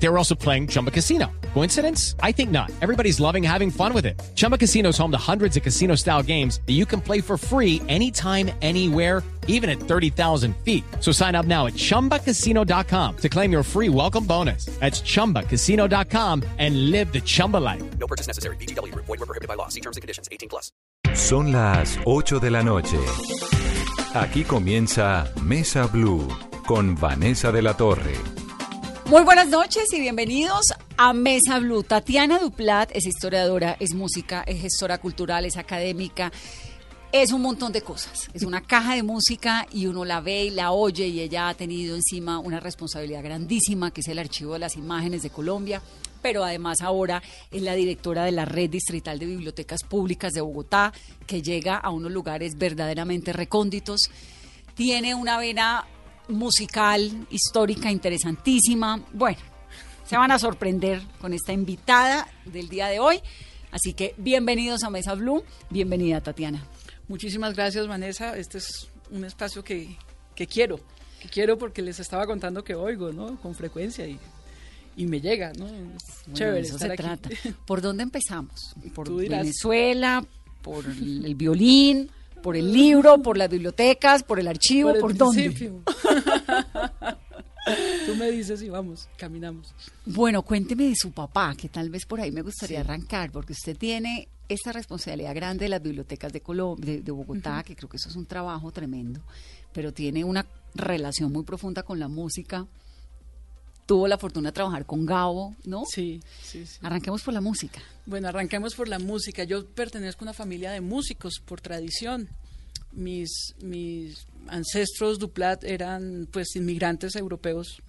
They were also playing Chumba Casino. Coincidence? I think not. Everybody's loving having fun with it. Chumba Casino is home to hundreds of casino style games that you can play for free anytime, anywhere, even at 30,000 feet. So sign up now at chumbacasino.com to claim your free welcome bonus. That's chumbacasino.com and live the Chumba life. No purchase necessary. BGW. Void were prohibited by law. See terms and conditions. 18 plus. Son las 8 de la noche. Aquí comienza Mesa Blue con Vanessa de la Torre. Muy buenas noches y bienvenidos a Mesa Blue. Tatiana Duplat es historiadora, es música, es gestora cultural, es académica, es un montón de cosas. Es una caja de música y uno la ve y la oye y ella ha tenido encima una responsabilidad grandísima que es el archivo de las imágenes de Colombia. Pero además ahora es la directora de la Red Distrital de Bibliotecas Públicas de Bogotá, que llega a unos lugares verdaderamente recónditos. Tiene una vena musical, histórica, interesantísima. Bueno, se van a sorprender con esta invitada del día de hoy. Así que bienvenidos a Mesa Blue. Bienvenida, Tatiana. Muchísimas gracias, Vanessa. Este es un espacio que, que quiero, que quiero porque les estaba contando que oigo, ¿no? Con frecuencia y, y me llega, ¿no? Es Bueno, chévere eso estar se aquí. trata. ¿Por dónde empezamos? ¿Por. Venezuela? ¿Por el violín? ¿Por el libro? ¿Por las bibliotecas? ¿por el archivo? el ¿Por, dónde? Tú me dices y vamos, caminamos. Bueno, cuénteme de su papá, que tal vez por ahí me gustaría arrancar, porque usted tiene esta responsabilidad grande de las bibliotecas de, Colom- de, de Bogotá, que creo que eso es un trabajo tremendo, pero tiene una relación muy profunda con la música. Tuvo la fortuna de trabajar con Gabo, ¿no? Sí, sí, sí. Arranquemos por la música. Bueno, arranquemos por la música. Yo pertenezco a una familia de músicos por tradición. Mis, mis ancestros Duplat eran pues inmigrantes europeos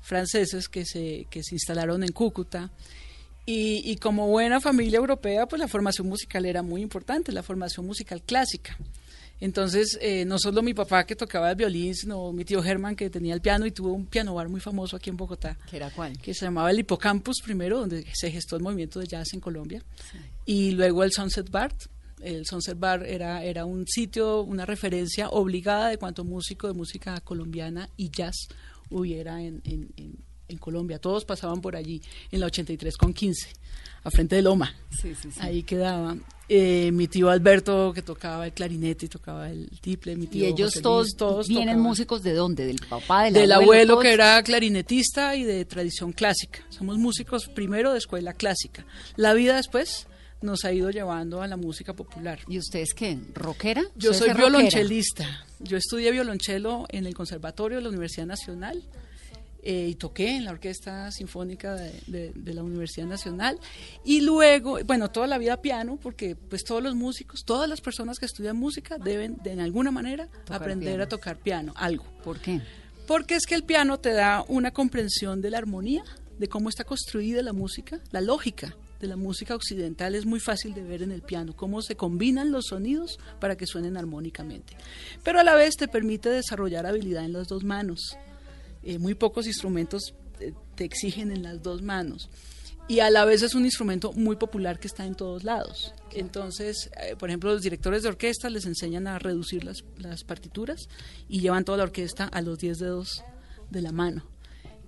franceses que se, que se instalaron en Cúcuta. Y, y como buena familia europea, pues la formación musical era muy importante, la formación musical clásica. Entonces, eh, no solo mi papá que tocaba el violín, sino mi tío Germán que tenía el piano y tuvo un piano bar muy famoso aquí en Bogotá ¿Qué era cuál? que se llamaba el Hipocampus primero, donde se gestó el movimiento de jazz en Colombia, y luego el Sunset Bar. El Sunset Bar era, era un sitio, una referencia obligada de cuanto músico de música colombiana y jazz hubiera en, en- en- en Colombia. Todos pasaban por allí en la 83 con 15, a frente de Loma. Sí, sí, sí. Ahí quedaba. Eh, mi tío Alberto, que tocaba el clarinete y tocaba el tiple. Mi tío Y ellos José todos, Luis, todos vienen tocaban músicos de dónde? ¿Del papá, del, del abuelo, que era clarinetista y de tradición clásica. Somos músicos primero de escuela clásica. La vida después nos ha ido llevando a la música popular. ¿Y ustedes qué? ¿Rockera? Yo ¿Usted soy es rockera? violonchelista. Yo estudié violonchelo en el Conservatorio de la Universidad Nacional eh, y toqué en la Orquesta Sinfónica de, de- de la Universidad Nacional. Y luego, bueno, toda la vida piano, porque pues todos los músicos, todas las personas que estudian música deben de en alguna manera Tocar aprender piano. a tocar piano, algo. ¿Por qué? Porque es que el piano te da una comprensión de la armonía, de cómo está construida la música, la lógica de la música occidental es muy fácil de ver en el piano, cómo se combinan los sonidos para que suenen armónicamente. Pero a la vez te permite desarrollar habilidad en las dos manos. Eh, muy pocos instrumentos eh, te exigen en las dos manos. Y a la vez es un instrumento muy popular que está en todos lados. Entonces, eh, por ejemplo, los directores de orquesta les enseñan a reducir las, las partituras y llevan toda la orquesta a los 10 dedos de la mano.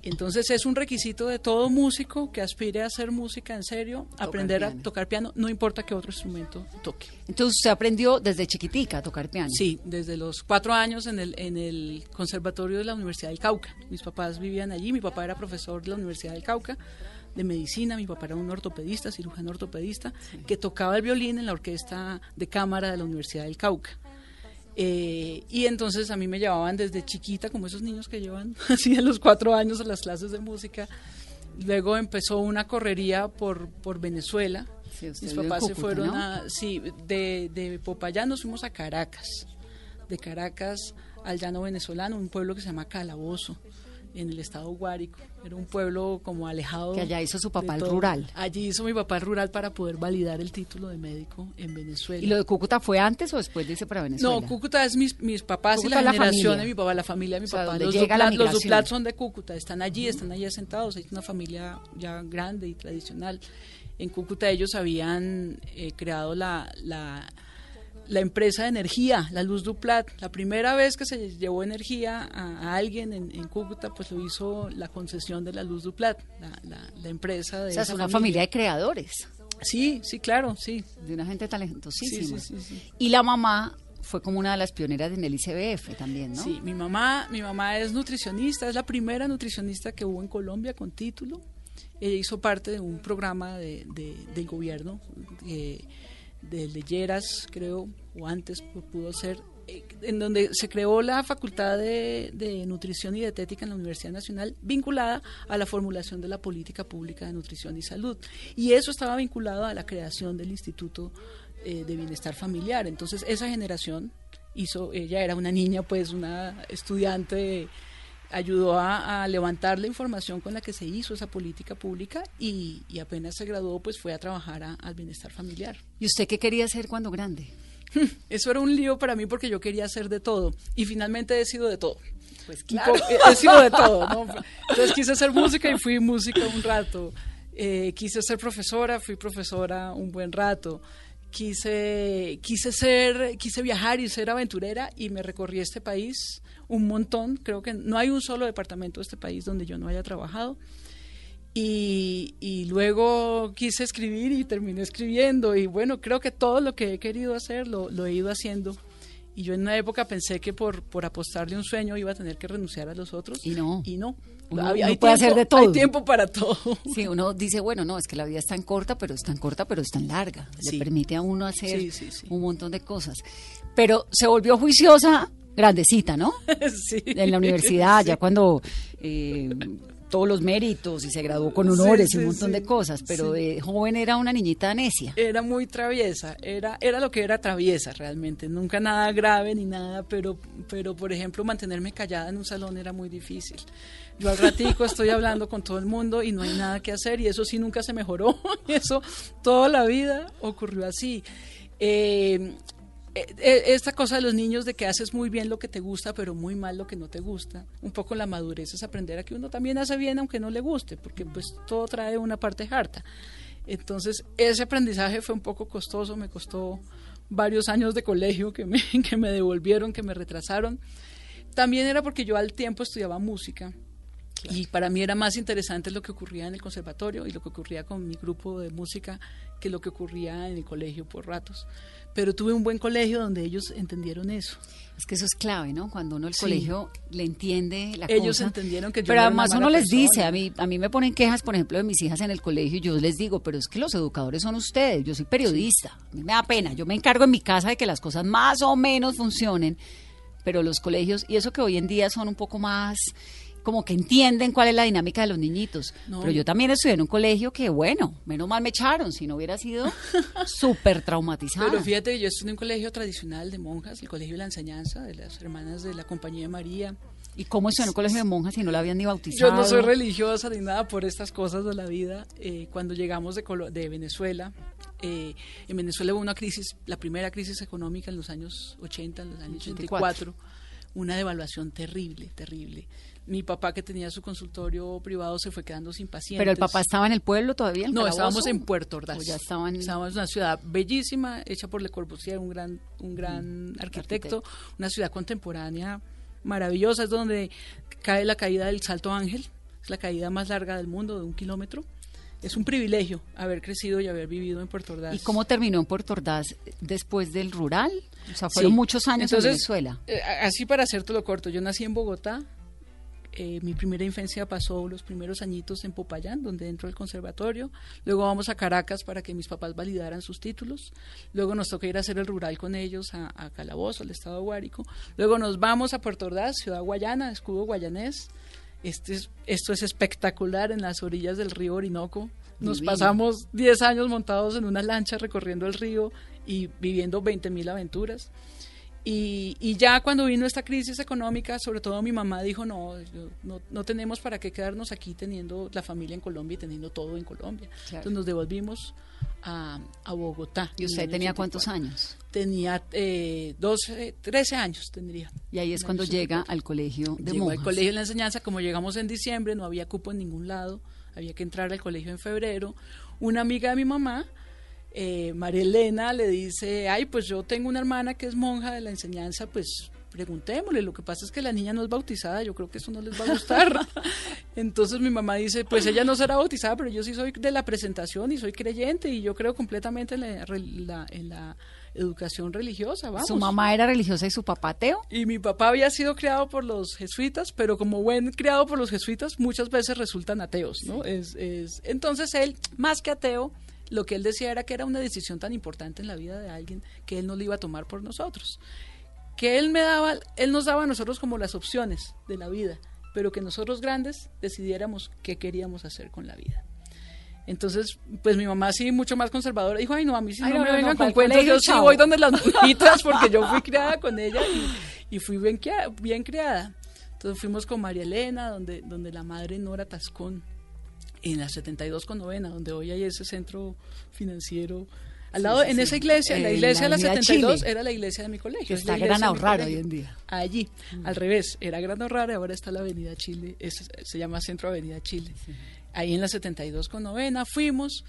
Entonces es un requisito de todo músico que aspire a hacer música en serio, aprender piano. a tocar piano, no importa qué otro instrumento toque. Entonces usted aprendió desde chiquitica a tocar piano. Sí, desde los cuatro años en el, en el Conservatorio de la Universidad del Cauca. Mis papás vivían allí, mi papá era profesor de la Universidad del Cauca de medicina, mi papá era un ortopedista, cirujano ortopedista, que tocaba el violín en la orquesta de cámara de la Universidad del Cauca. Eh, y entonces a mí me llevaban desde chiquita, como esos niños que llevan así a los cuatro años a las clases de música. Luego empezó una correría por, por Venezuela. Sí, Mis papás se fueron ¿no? a, sí, de, de Popayán nos fuimos a Caracas. De Caracas al llano venezolano, un pueblo que se llama Calabozo, en el estado Guárico. Era un pueblo como alejado. Que allá hizo su papá el rural. Allí hizo mi papá el rural para poder validar el título de médico en Venezuela. ¿Y lo de Cúcuta fue antes o después de irse para Venezuela? No, Cúcuta es mis, mis papás Cúcuta y la, generación de mi papá, la familia de mi O sea, papá. Los Duplat, los. Duplat son de Cúcuta, están allí, están allí asentados, es una familia ya grande y tradicional. En Cúcuta ellos habían eh, creado la, la, la empresa de energía, la Luz Duplat. La primera vez que se llevó energía a, alguien en, en Cúcuta, pues lo hizo la concesión de la Luz Duplat, la, la, la empresa de O sea, es una familia de creadores, Sí, sí, claro, sí. de una gente talentosísima. Sí, sí, sí, sí. Y la mamá fue como una de las pioneras en el ICBF también, ¿no? Sí, mi mamá, mi mamá es nutricionista, es la primera nutricionista que hubo en Colombia con título. Ella hizo parte de un programa de, de- del gobierno, eh, de Leyeras, creo, o antes pu- pudo ser, eh, en donde se creó la Facultad de, de Nutrición y Dietética en la Universidad Nacional, vinculada a la formulación de la política pública de nutrición y salud. Y eso estaba vinculado a la creación del Instituto eh, de Bienestar Familiar. Entonces, esa generación hizo, ella era una niña, pues una estudiante, ayudó a, a levantar la información con la que se hizo esa política pública y, y apenas se graduó, pues fue a trabajar a- al bienestar familiar. ¿Y usted qué quería hacer cuando grande? Eso era un lío para mí porque yo quería hacer de todo y finalmente he sido de todo. Pues he- he sido de todo, ¿no? Entonces quise hacer música y fui música un rato. Eh, quise ser profesora, fui profesora un buen rato. Quise, quise ser, quise viajar y ser aventurera y me recorrí este país un montón. Creo que no hay un solo departamento de este país donde yo no haya trabajado. Y, y luego quise escribir y terminé escribiendo. Y bueno, creo que todo lo que he querido hacer lo, lo he ido haciendo. Y yo en una época pensé que por, por apostarle un sueño iba a tener que renunciar a los otros. Y no. Y no. Uno- Hay- uno hay puede tiempo- hacer de todo. Hay tiempo para todo. Sí, uno dice, bueno, no, es que la vida es tan corta, pero es tan corta, pero es tan larga. Sí. Le permite a uno hacer Sí, sí, sí. un montón de cosas. Pero se volvió juiciosa grandecita, ¿no? sí. En la universidad, Sí. ya cuando eh, todos los méritos y se graduó con Sí, honores y sí, un montón sí. de cosas, pero de joven era una niñita necia. Era muy traviesa, era, era lo que era traviesa realmente, nunca nada grave ni nada, pero, pero por ejemplo mantenerme callada en un salón era muy difícil. Yo al ratico estoy hablando con todo el mundo y no hay nada que hacer y eso sí nunca se mejoró, eso toda la vida ocurrió así. Eh, esta cosa de los niños de que haces muy bien lo que te gusta, pero muy mal lo que no te gusta. Un poco la madurez es aprender a que uno también hace bien aunque no le guste, porque pues todo trae una parte harta. Entonces, ese aprendizaje fue un poco costoso, me costó varios años de colegio que me, que me devolvieron, que me retrasaron. También era porque yo al tiempo estudiaba música y para mí era más interesante lo que ocurría en el conservatorio y lo que ocurría con mi grupo de música que lo que ocurría en el colegio por ratos. Pero tuve un buen colegio donde ellos entendieron eso. Es que eso es clave, ¿no? Cuando uno el Sí. colegio le entiende la Ellos cosa. entendieron que yo Pero no además uno les persona. dice, a mí, a mí me ponen quejas, por ejemplo, de mis hijas en el colegio y yo les digo, pero es que los educadores son ustedes, yo soy periodista, a mí me da pena, yo me encargo en mi casa de que las cosas más o menos funcionen, pero los colegios, y eso que hoy en día son un poco más como que entienden cuál es la dinámica de los niñitos. No. Pero yo también estudié en un colegio que, bueno, menos mal me echaron, si no hubiera sido súper traumatizada. Pero fíjate yo estudié en un colegio tradicional de monjas, el Colegio de la Enseñanza, de las hermanas de la Compañía de María. ¿Y cómo estudió en un colegio de monjas si no la habían ni bautizado? Yo no soy religiosa ni nada por estas cosas de la vida. Eh, cuando llegamos de, Colo- de Venezuela, eh, en Venezuela hubo una crisis, la primera crisis económica en los años 80, en los años 84, una devaluación terrible, terrible. Mi papá que tenía su consultorio privado se fue quedando sin pacientes. Pero el papá estaba en el pueblo todavía. en No, Calabozo? estábamos en Puerto Ordaz. Ya estaban. Estábamos en una ciudad bellísima, hecha por Le Corbusier, un gran, un gran arquitecto, arquitecto. una ciudad contemporánea maravillosa, es donde cae la caída del Salto Ángel, es la caída más larga del mundo, de un kilómetro. Es un privilegio haber crecido y haber vivido en Puerto Ordaz. ¿Y cómo terminó en Puerto Ordaz después del rural? O sea, fueron Sí. muchos años Entonces, en Venezuela. eh, así para hacértelo corto, yo nací en Bogotá. eh, mi primera infancia pasó los primeros añitos en Popayán, donde entro al conservatorio. Luego vamos a Caracas para que mis papás validaran sus títulos. Luego nos toca ir a hacer el rural con ellos a, a Calabozo, al estado Guárico. Luego nos vamos a Puerto Ordaz, ciudad guayana, escudo guayanés. Este es- esto es espectacular en las orillas del río Orinoco. Nos Divino. pasamos 10 años montados en una lancha recorriendo el río y viviendo 20 mil aventuras. Y, y ya cuando vino esta crisis económica, sobre todo mi mamá dijo, no, no, no tenemos para qué quedarnos aquí teniendo la familia en Colombia y teniendo todo en Colombia. Claro. Entonces nos devolvimos a, a Bogotá. ¿Y usted tenía 84. cuántos años? Tenía eh, 12, 13 años tendría. Y ahí es cuando llega 84. al colegio de Llegó monjas. al colegio de la enseñanza, como llegamos en diciembre, no había cupo en ningún lado, había que entrar al colegio en febrero. una amiga de mi mamá, eh, María Elena, le dice, ay, pues yo tengo una hermana que es monja de la enseñanza, pues preguntémosle, lo que pasa es que la niña no es bautizada, yo creo que eso no les va a gustar. Entonces mi mamá dice, pues ella no será bautizada, pero yo sí soy de la presentación y soy creyente y yo creo completamente en la, re- la- en la educación religiosa, vamos. Su mamá era religiosa y su papá ateo. Y mi papá había sido criado por los jesuitas, pero como buen criado por los jesuitas, muchas veces resultan ateos, ¿no? Es, es, entonces él, más que ateo, lo que él decía era que era una decisión tan importante en la vida de alguien que él no la iba a tomar por nosotros. Que él me daba, él nos daba a nosotros como las opciones de la vida, pero que nosotros grandes decidiéramos qué queríamos hacer con la vida. Entonces, pues mi mamá sí, mucho más conservadora, dijo, ay no, a mí sí Ay, no, no, me vengan no, con cuentos, colegio, yo sí chao". voy donde las monjitas, porque yo fui criada con ella y, y fui bien, bien criada. Entonces fuimos con María Elena, donde, donde la madre Nora Tascón, en la 72 con novena, donde hoy hay ese centro financiero. Al lado, sí, en sí. esa iglesia, la En iglesia de la Avenida 72 Chile. era la iglesia de mi colegio. Que la está Gran Ahorrar hoy en día. Allí, al revés, era Gran Ahorrar y ahora está la Avenida Chile, es- se llama Centro Avenida Chile. Ahí en la 72 con novena fuimos,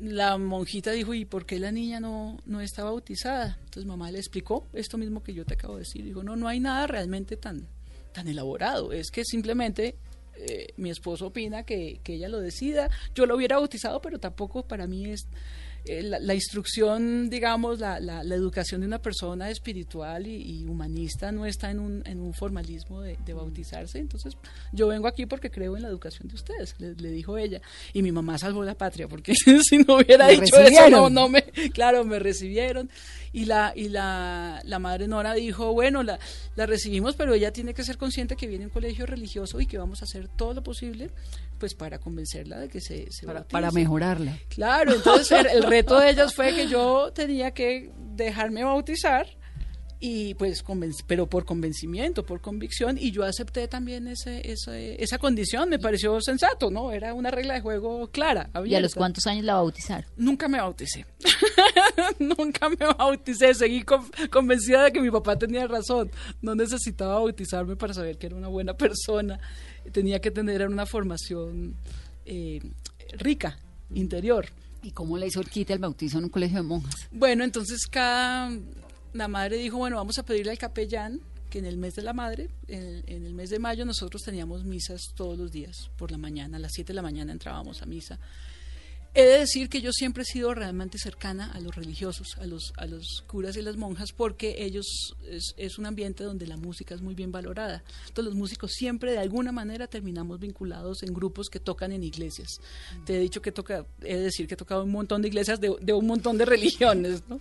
la monjita dijo, ¿y por qué la niña no, no está bautizada? Entonces mamá le explicó esto mismo que yo te acabo de decir. Dijo, no, no hay nada realmente tan, tan elaborado, es que simplemente eh, mi esposo opina que, que ella lo decida. Yo lo hubiera bautizado, pero tampoco para mí es eh, la, la instrucción, digamos, la, la, la educación de una persona espiritual y, y humanista no está en un, en un formalismo de, de bautizarse. Entonces, yo vengo aquí porque creo en la educación de ustedes, le, le dijo ella. Y mi mamá salvó la patria, porque si no hubiera Me dicho eso, no, recibieron. no me, claro, me recibieron. Y la, y la, la madre Nora dijo, bueno, la, la recibimos, pero ella tiene que ser consciente que viene un colegio religioso y que vamos a hacer todo lo posible pues para convencerla de que se, se Para, bautice". para mejorarla. Claro, entonces el, el reto de ellas fue que yo tenía que dejarme bautizar y pues pero por convencimiento, por convicción y yo acepté también ese, ese- esa condición, me pareció sensato, ¿no? Era una regla de juego clara. ¿Y a los cuántos años la bautizaron? Nunca me bauticé. Nunca me bauticé. Seguí con- convencida de que mi papá tenía razón. No necesitaba bautizarme para saber que era una buena persona. Tenía que tener una formación eh, rica, interior. ¿Y cómo le hizo el quite al bautizo en un colegio de monjas? Bueno, entonces cada la madre dijo, bueno, vamos a pedirle al capellán que en el mes de la madre, en el, mes de mayo, nosotros teníamos misas todos los días por la mañana, a las 7 de la mañana entrábamos a misa. He de decir que yo siempre he sido realmente cercana a los religiosos, a los, a los curas y las monjas, porque ellos es, es un ambiente donde la música es muy bien valorada. Entonces los músicos siempre de alguna manera terminamos vinculados en grupos que tocan en iglesias. Te he dicho que toca, he de decir que he tocado un montón de iglesias de, de un montón de religiones, ¿no?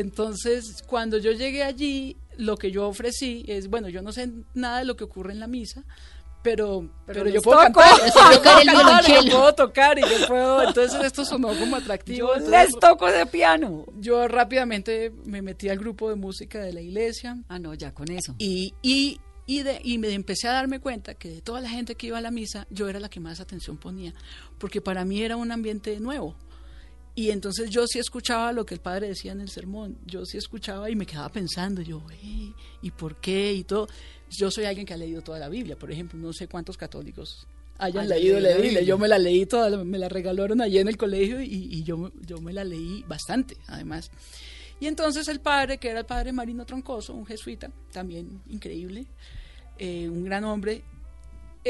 Entonces, cuando yo llegué allí, lo que yo ofrecí es, bueno, yo no sé nada de lo que ocurre en la misa, pero, pero, yo puedo toco. cantar, Yo puedo cantar, yo puedo tocar y yo puedo, entonces esto sonó como atractivo. Yo entonces les toco de piano. yo rápidamente me metí al grupo de música de la iglesia Ah, no, ya con eso. y, y, y, de- y me empecé a darme cuenta que de toda la gente que iba a la misa, yo era la que más atención ponía, porque para mí era un ambiente nuevo. Y entonces yo sí escuchaba lo que el padre decía en el sermón, yo sí escuchaba y me quedaba pensando, yo, "Ey, ¿y por qué? Y todo. Yo soy alguien que ha leído toda la Biblia, por ejemplo, no sé cuántos católicos hayan leído la Biblia. Yo me la leí toda, me la regalaron allí en el colegio y, y yo, yo me la leí bastante, además. Y entonces el padre, que era el padre Marino Troncoso, un jesuita, también increíble, eh, un gran hombre,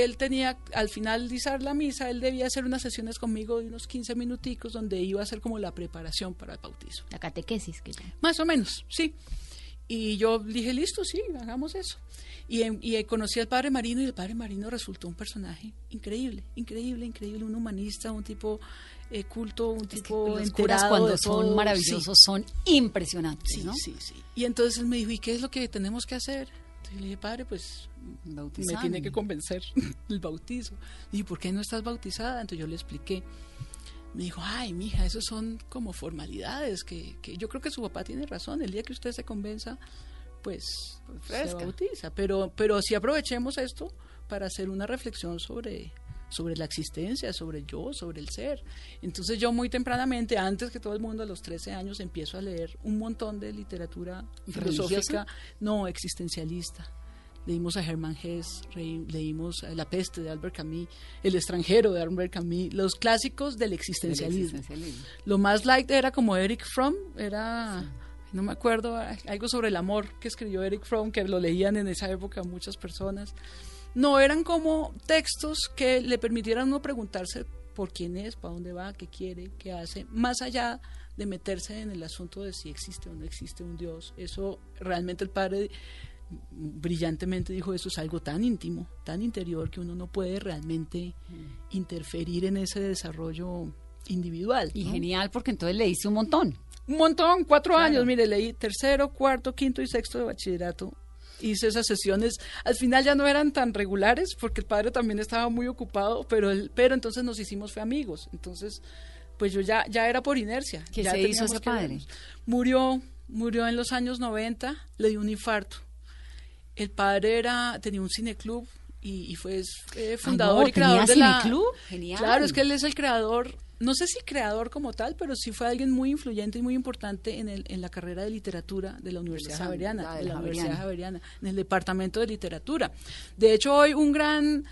él tenía, al finalizar la misa, él debía hacer unas sesiones conmigo de unos 15 minuticos donde iba a hacer como la preparación para el bautizo. La catequesis que. Más o menos, sí. Y yo dije, listo, sí, hagamos eso. Y, en- y eh, conocí al padre Marino y el padre Marino resultó un personaje increíble, increíble, increíble, un humanista, un tipo eh, culto, un Es tipo los curas cuando son maravillosos son impresionantes, Sí, ¿no? sí, sí. Y entonces él me dijo, ¿y qué es lo que tenemos que hacer? Entonces le dije, padre, pues me tiene que convencer el bautizo. Y ¿por qué no estás bautizada? Entonces yo le expliqué. Me dijo, ay, mija, esos son como formalidades que, que yo creo que su papá tiene razón. El día que usted se convenza, pues se fresca. bautiza. Pero, pero sí aprovechemos esto para hacer una reflexión sobre, sobre la existencia, sobre el yo, sobre el ser. Entonces yo muy tempranamente, antes que todo el mundo, a los 13 años, empiezo a leer un montón de literatura ¿Religiosa? filosófica, no existencialista leímos a Hermann Hesse, leímos a La peste de Albert Camus, El extranjero de Albert Camus, los clásicos del existencialismo. existencialismo. Lo más light era como Eric Fromm, era, no me acuerdo, algo sobre el amor que escribió Eric Fromm, que lo leían en esa época muchas personas. No, eran como textos que le permitieran uno preguntarse por quién es, para dónde va, qué quiere, qué hace, más allá de meterse en el asunto de si existe o no existe un Dios. Eso realmente el padre brillantemente dijo, eso es algo tan íntimo, tan interior, que uno no puede realmente interferir en ese desarrollo individual. Y ¿no? genial porque entonces le hice un montón. Un montón, cuatro Claro. años, mire, leí tercero, cuarto, quinto y sexto de bachillerato. Hice esas sesiones, al final ya no eran tan regulares porque el padre también estaba muy ocupado, pero, él, pero entonces nos hicimos fue amigos. Entonces, pues yo ya, ya era por inercia. ¿Qué ya se hizo ese padre? vernos. Murió, murió en los años 90, le dio un infarto. El padre era, tenía un cineclub y, y fue eh, fundador no, y creador ¿tenía de la... cineclub? Genial. Claro, es que él es el creador, no sé si creador como tal, pero sí fue alguien muy influyente y muy importante en, el, en la carrera de literatura de la Universidad Javeriana, la de la Universidad Javeriana. En el departamento de literatura. De hecho, hoy un gran,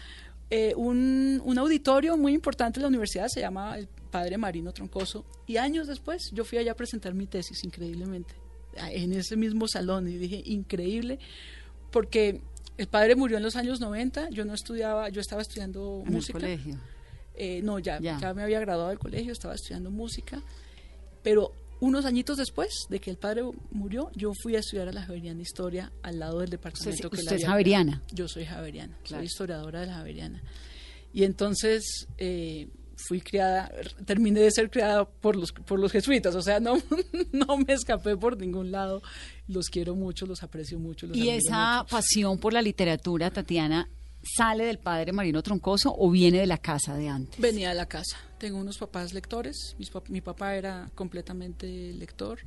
eh, un, un auditorio muy importante de la universidad se llama el Padre Marino Troncoso y años después yo fui allá a presentar mi tesis, increíblemente, en ese mismo salón y dije, increíble, porque el padre murió en los años 90, yo no estudiaba, yo estaba estudiando En el música. colegio. Eh, no, ya, Ya. ya, me había graduado del colegio, estaba estudiando música, pero unos añitos después de que el padre murió, yo fui a estudiar a la Javeriana Historia al lado del departamento que él usted es javeriana. creado. Yo soy Javeriana, Claro. soy historiadora de la Javeriana. Y entonces eh, fui criada, terminé de ser criada por los, por los jesuitas, o sea, no, no me escapé por ningún lado. Los quiero mucho, los aprecio mucho. Los ¿Y esa mucho. pasión por la literatura, Tatiana, sale del padre Marino Troncoso o viene de la casa de antes? Venía de la casa. Tengo unos papás lectores. Mi papá era completamente lector.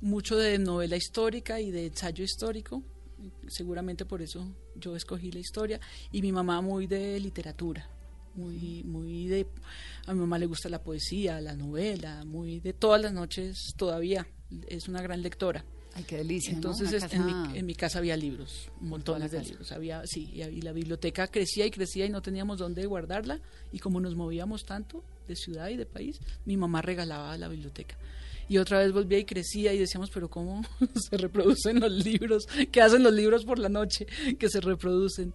Mucho de novela histórica y de ensayo histórico. Seguramente por eso yo escogí la historia. Y mi mamá muy de literatura. Muy, muy de. A mi mamá le gusta la poesía, la novela, muy de todas las noches todavía. Es una gran lectora. Ay, qué delicia, ¿no? Entonces Una es- en, casa- mi, en mi casa había libros, montones de casa. libros. Había, sí, y, y la biblioteca crecía y crecía y no teníamos dónde guardarla. Y como nos movíamos tanto de ciudad y de país, mi mamá regalaba la biblioteca. Y otra vez volvía y crecía y decíamos, pero ¿cómo se reproducen los libros? ¿Qué hacen los libros por la noche que se reproducen?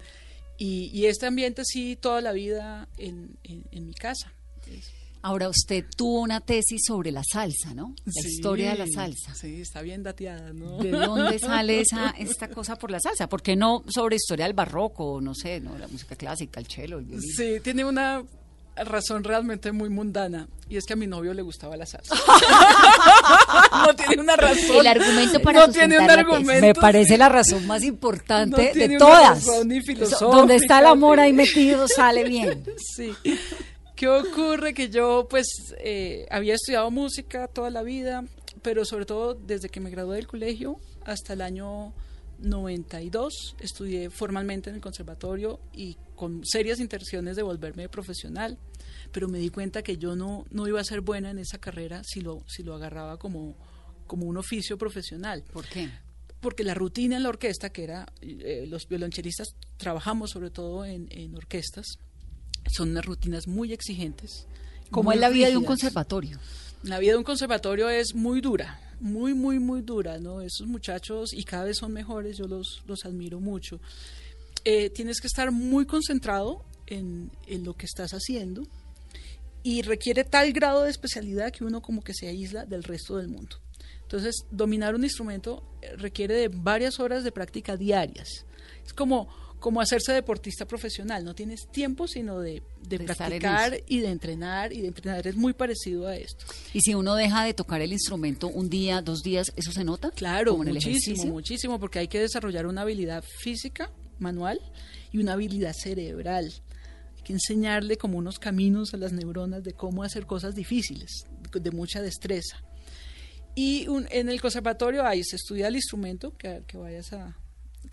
Y, y este ambiente sí, toda la vida en, en- en mi casa. Ahora, usted tuvo una tesis sobre la salsa, ¿no? La Sí, historia de la salsa. Sí, está bien dateada, ¿no? ¿De dónde sale esa, esta cosa por la salsa? ¿Por qué no sobre historia del barroco, no sé, no la música clásica, el violín? Sí, tiene una razón realmente muy mundana y es que a mi novio le gustaba la salsa. no tiene una razón. El argumento para no tiene un argumento. Me parece la razón más importante No de todas. Donde está el amor ahí metido sale bien. Sí. ¿Qué ocurre? Que yo pues eh, había estudiado música toda la vida, pero sobre todo desde que me gradué del colegio hasta el año 92 estudié formalmente en el conservatorio y con serias intenciones de volverme profesional, pero me di cuenta que yo no, no iba a ser buena en esa carrera si lo, si lo agarraba como, como un oficio profesional ¿Por qué? porque la rutina en la orquesta, que era, eh, los violonchelistas trabajamos sobre todo en, en orquestas, son unas rutinas muy exigentes. Como es la vida de un conservatorio. La vida de un conservatorio es muy dura, muy, muy, muy dura, ¿no? Esos muchachos, y cada vez son mejores, yo los, los admiro mucho. Eh, tienes que estar muy concentrado en, en lo que estás haciendo y requiere tal grado de especialidad que uno como que se aísla del resto del mundo. Entonces, dominar un instrumento eh, requiere de varias horas de práctica diarias. Es como, como hacerse deportista profesional, no tienes tiempo sino de, practicar y de entrenar y de entrenar. Es muy parecido a esto. Y si uno deja de tocar el instrumento un día, dos días, ¿eso se nota? Claro, Como en el muchísimo, ejercicio. muchísimo, porque hay que desarrollar una habilidad física, manual, y una habilidad cerebral. Hay que enseñarle como unos caminos a las neuronas de cómo hacer cosas difíciles, de mucha destreza. Y un- en el conservatorio ahí se estudia el instrumento que, que vayas a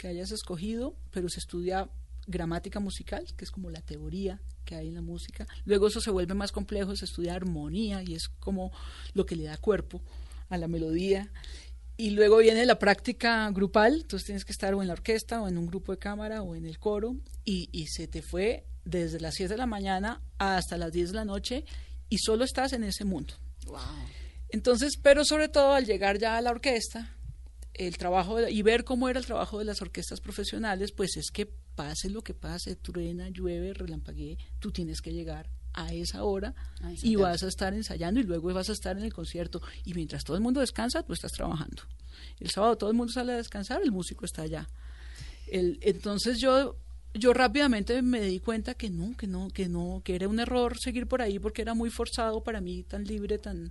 que hayas escogido, pero se estudia gramática musical, que es como la teoría que hay en la música. Luego eso se vuelve más complejo, se estudia armonía y es como lo que le da cuerpo a la melodía. Y luego viene la práctica grupal, entonces tienes que estar o en la orquesta o en un grupo de cámara o en el coro y, y se te fue desde las 7 de la mañana hasta las 10 de la noche y solo estás en ese mundo. Entonces, pero sobre todo al llegar ya a la orquesta, el trabajo de- y ver cómo era el trabajo de las orquestas profesionales, pues es que pase lo que pase, truena, llueve, relampaguee, tú tienes que llegar a esa hora y vas a estar ensayando y luego vas a estar en el concierto y mientras todo el mundo descansa, tú estás trabajando. El sábado todo el mundo sale a descansar, el músico está allá. El- entonces yo yo rápidamente me di cuenta que no, que no, que no, que era un error seguir por ahí porque era muy forzado para mí, tan libre, tan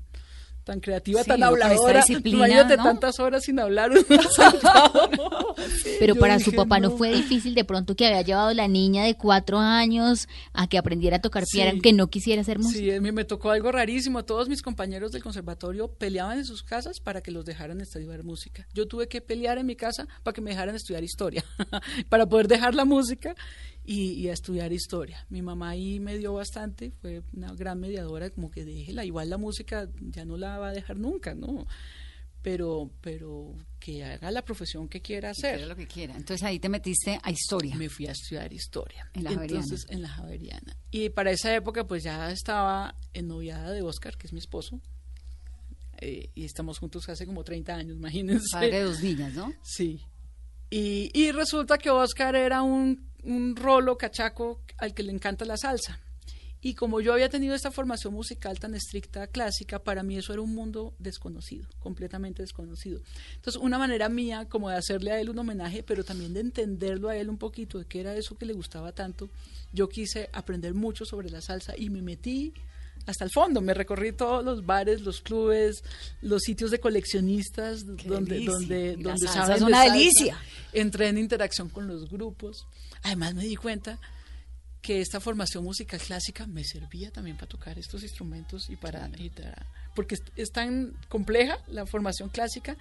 tan creativa, Sí, tan habladora. Imagínate ¿no? tantas horas sin hablar. Pero para su papá no. no. fue difícil de pronto que había llevado la niña de cuatro años a que aprendiera a tocar piano, Sí. que no quisiera hacer música. Sí, mí me tocó algo rarísimo. Todos mis compañeros del conservatorio peleaban en sus casas para que los dejaran estudiar música. Yo tuve que pelear en mi casa para que me dejaran estudiar historia, para poder dejar la música y, y a estudiar historia. Mi mamá ahí me dio bastante, fue una gran mediadora, como que déjela, igual la música ya no la va a dejar nunca, ¿no? Pero, pero que haga la profesión que quiera Hacer hacer. lo que quiera. Entonces ahí te metiste a historia. Me fui a estudiar historia. En la Javeriana. Entonces, en la Javeriana. Y para esa época, pues ya estaba ennoviada de Oscar, que es mi esposo. Eh, y estamos juntos hace como 30 años, imagínense. Padre de dos niñas, ¿no? Sí. Y, resulta que Oscar era un, un rolo cachaco al que le encanta la salsa. Y como yo había tenido esta formación musical tan estricta, clásica, para mí eso era un mundo desconocido, completamente desconocido. Entonces, una manera mía como de hacerle a él un homenaje, pero también de entenderlo a él un poquito, de qué era eso que le gustaba tanto, yo quise aprender mucho sobre la salsa y me metí hasta el fondo. Me recorrí todos los bares, los clubes, los sitios de coleccionistas, Qué donde, delicia. donde, la donde salsa es una delicia. Entré en interacción con los grupos. Además me di cuenta que esta formación musical clásica me servía también para tocar estos instrumentos y para, y para- porque es, es tan compleja la formación clásica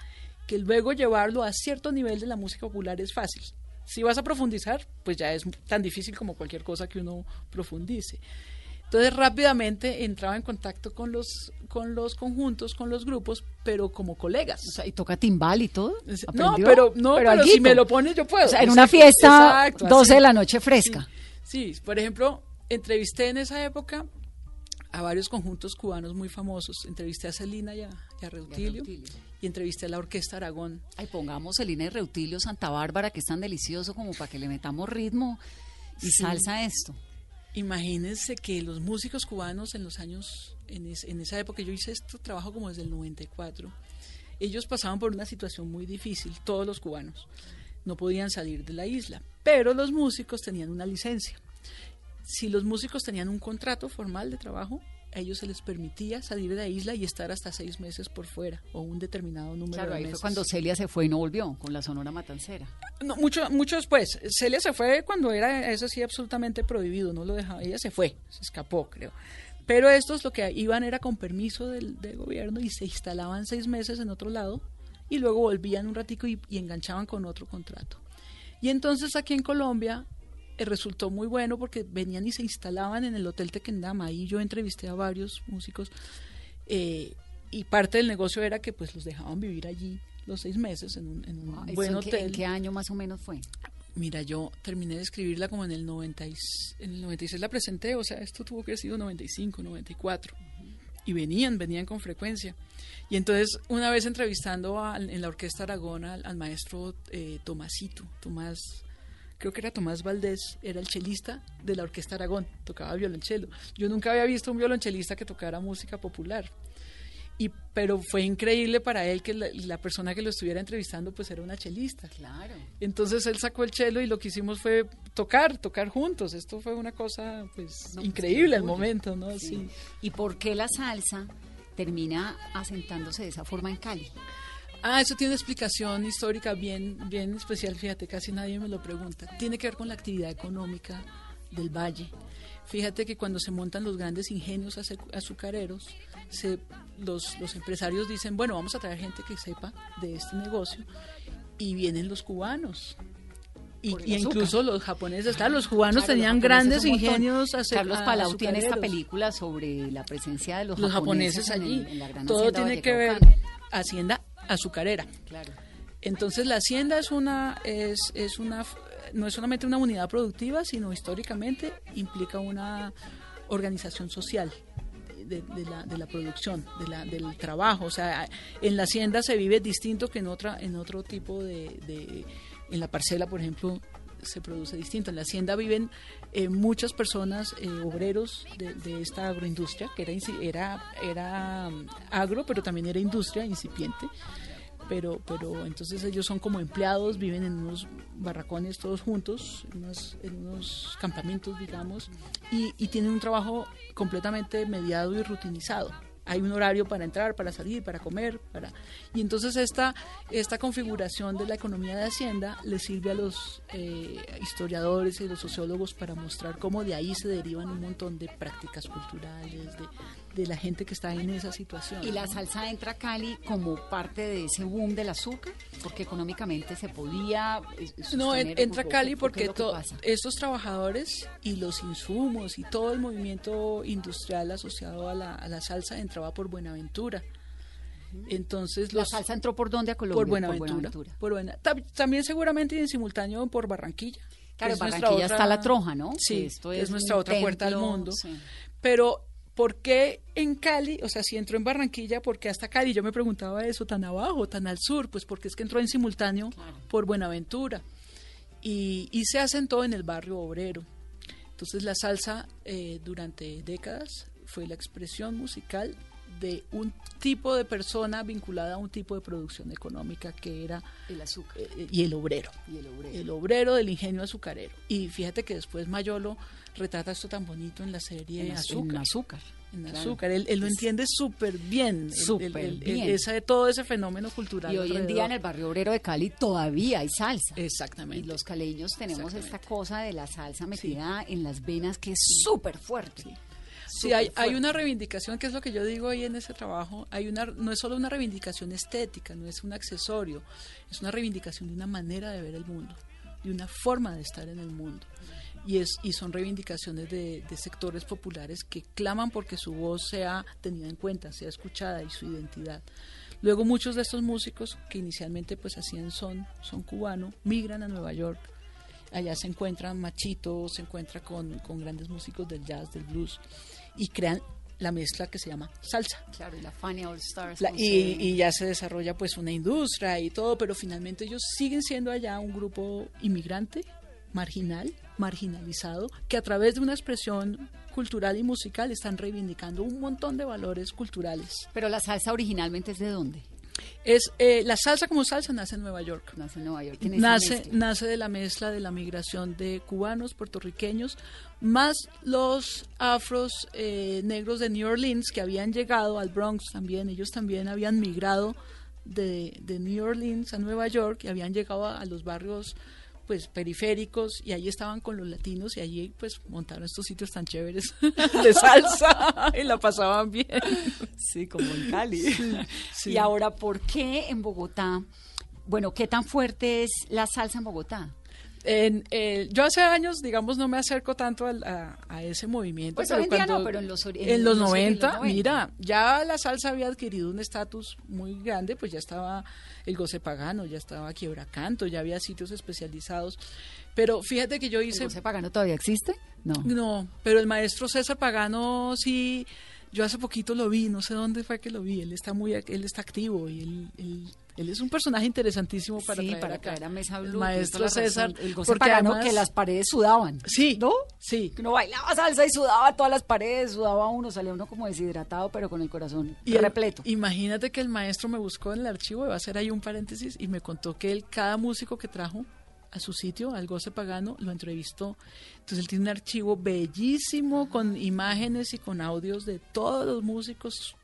que luego llevarlo a cierto nivel de la música popular es fácil. Si vas a profundizar, pues ya es tan difícil como cualquier cosa que uno profundice. Entonces rápidamente entraba en contacto con los con los conjuntos, con los grupos, pero como colegas. O sea, y toca timbal y todo. No, pero no, pero, si alguito. me lo pones yo puedo. O sea, en una fiesta, exacto, 12 así. de la noche fresca. Sí, sí, por ejemplo, entrevisté en esa época a varios conjuntos cubanos muy famosos. Entrevisté a Celina y a, y a Reutilio, Reutilio. y entrevisté a la Orquesta Aragón. Ay, pongamos Celina y Reutilio Santa Bárbara, que es tan delicioso como para que le metamos ritmo y Sí. salsa a esto. Imagínense que los músicos cubanos en los años, en, es- en esa época, yo hice este trabajo como desde el 94, ellos pasaban por una situación muy difícil, todos los cubanos. No podían salir de la isla, pero los músicos tenían una licencia. Si los músicos tenían un contrato formal de trabajo, a ellos se les permitía salir de la isla y estar hasta seis meses por fuera o un determinado número Claro, de ahí meses. fue cuando Celia se fue y no volvió con la Sonora Matancera. No, mucho, mucho después. Celia se fue cuando era eso sí absolutamente prohibido, no lo dejaba. Ella se fue, se escapó, creo. Pero estos lo que iban era con permiso del, del gobierno y se instalaban seis meses en otro lado y luego volvían un ratico y, y enganchaban con otro contrato. Y entonces aquí en Colombia resultó muy bueno porque venían y se instalaban en el Hotel Tequendama. Ahí yo entrevisté a varios músicos eh, y parte del negocio era que pues los dejaban vivir allí los seis meses en un, en un Ah, ¿Eso buen en qué- hotel. ¿En qué año más o menos fue? Mira, yo terminé de escribirla como en el 90 y, en el 96 la presenté, o sea, esto tuvo que haber sido 95, 94. Y venían, venían con frecuencia. Y entonces, una vez entrevistando al- en la Orquesta Aragón al, al maestro eh, Tomasito, Tomás, creo que era Tomás Valdés, era el chelista de la Orquesta Aragón, tocaba violonchelo. Yo nunca había visto un violonchelista que tocara música popular. Y, pero fue increíble para él que la, la persona que lo estuviera entrevistando pues era una chelista. Claro. Entonces él sacó el chelo y lo que hicimos fue tocar, tocar juntos. Esto fue una cosa pues No, increíble al pues, momento, ¿no? Sí. Sí. ¿Y por qué la salsa termina asentándose de esa forma en Cali? Ah, eso tiene una explicación histórica bien, bien especial, fíjate, casi nadie me lo pregunta. Tiene que ver con la actividad económica del valle. Fíjate que cuando se montan los grandes ingenios azu- azucareros, se, los, los empresarios dicen, bueno, vamos a traer gente que sepa de este negocio, y vienen los cubanos. Y, y incluso los japoneses, claro, los cubanos Claro, tenían los japoneses grandes ingenios azu- Carlos Palau tiene esta película sobre la presencia de los, los japoneses en allí. el- en la gran Todo tiene que ver hacienda azucarera. Claro. Entonces la hacienda es una es, es una no es solamente una unidad productiva, sino históricamente implica una organización social de, de la, de la producción, de la, del trabajo. O sea, en la hacienda se vive distinto que en otra en otro tipo de, de en la parcela, por ejemplo, se produce distinto. En la hacienda viven eh, muchas personas, eh, obreros de, esta agroindustria, que era, era, era mm, agro, pero también era industria incipiente. Pero, pero entonces ellos son como empleados, viven en unos barracones todos juntos, en unos, en unos campamentos, digamos, y, y tienen un trabajo completamente mediado y rutinizado hay un horario para entrar, para salir, para comer, para y entonces esta esta configuración de la economía de hacienda le sirve a los eh, historiadores y los sociólogos para mostrar cómo de ahí se derivan un montón de prácticas culturales de, de la gente que está en esa situación. Y la salsa entra a Cali como parte de ese boom del azúcar, porque económicamente se podía eh, No, entra ¿o- o- Cali porque to- estos trabajadores y los insumos y todo el movimiento industrial asociado a la, a la salsa entraba por Buenaventura. Entonces ¿La los, salsa entró por dónde a Colombia? por Buenaventura. por Buena- tam- también seguramente y en simultáneo por Barranquilla. Claro, es Barranquilla otra- está la troja, ¿no? Sí, Que esto es, es nuestra otra puerta al mundo. sí. Pero, ¿por qué en Cali? O sea, si entró en Barranquilla, ¿por qué hasta Cali? Yo me preguntaba eso, tan abajo, tan al sur, pues porque es que entró en simultáneo por Buenaventura. Y, y se asentó en el barrio obrero. Entonces la salsa eh, durante décadas fue la expresión musical de un tipo de persona vinculada a un tipo de producción económica que era El azúcar eh, y el obrero y el obrero. el obrero del ingenio azucarero. Y fíjate que después Mayolo retrata esto tan bonito en la serie En az- Azúcar. en azúcar. En claro. azúcar. Él, él lo ente súper bien. Súper bien. todo ese fenómeno cultural. Y hoy en día en el barrio obrero de Cali todavía hay salsa. Exactamente. Y los caleños tenemos esta cosa de la salsa metida en las venas que es súper fuerte. Sí, hay, Súper hay fuerte. una reivindicación, que es lo que yo digo ahí en ese trabajo, hay una, no es solo una reivindicación estética, no es un accesorio, es una reivindicación de una manera de ver el mundo, de una forma de estar en el mundo. Y, es, y son reivindicaciones de, de sectores populares que claman porque su voz sea tenida en cuenta, sea escuchada y su identidad. Luego muchos de estos músicos que inicialmente pues hacían son, son cubano, migran a Nueva York allá se encuentran Machito, se encuentra con, con grandes músicos del jazz, del blues, y crean la mezcla que se llama salsa. Claro, y la Fania All Stars. La- y ya se desarrolla pues una industria y todo, pero finalmente ellos siguen siendo allá un grupo inmigrante, marginal, marginalizado, que a través de una expresión cultural y musical están reivindicando un montón de valores culturales. Pero la salsa originalmente es de dónde? Es eh, la salsa como salsa nace en Nueva York. Nace en Nueva York. tiene esa nace, de la mezcla de la migración de cubanos, puertorriqueños, más los afros eh, negros de New Orleans que habían llegado al Bronx también, ellos también habían migrado de, de New Orleans a Nueva York y habían llegado a, a los barrios pues periféricos y ahí estaban con los latinos y allí pues montaron estos sitios tan chéveres de salsa y la pasaban bien. Sí, como en Cali. sí. Y ahora, ¿por qué en Bogotá? Bueno, ¿qué tan fuerte es la salsa en Bogotá? En, eh, yo hace años, digamos, no me acerco tanto al- a, a ese movimiento. Pues hoy en día no, pero en los en en los los- en los 90, 90. mira, ya la salsa había adquirido un estatus muy grande, pues ya estaba el goce pagano, ya estaba quiebra canto, ya había sitios especializados. Pero fíjate que yo ¿El hice... goce pagano todavía existe? No. No, pero el maestro César Pagano sí, yo hace poquito lo vi, no sé dónde fue que lo vi, él está muy, él está activo y él, él, él es un personaje interesantísimo para sí, traer para acá. traer a Mesa El maestro César, razón. El goce porque pagano además- que las paredes sudaban. Sí, ¿No? sí. Que uno bailaba salsa y sudaba todas las paredes, sudaba uno, salía uno como deshidratado, pero con el corazón Y el- repleto. imagínate que el maestro me buscó en el archivo, va a hacer ahí un paréntesis, y me contó que él, cada músico que trajo a su sitio, al Goce Pagano, lo entrevistó. Entonces él tiene un archivo bellísimo con imágenes y con audios de todos los músicos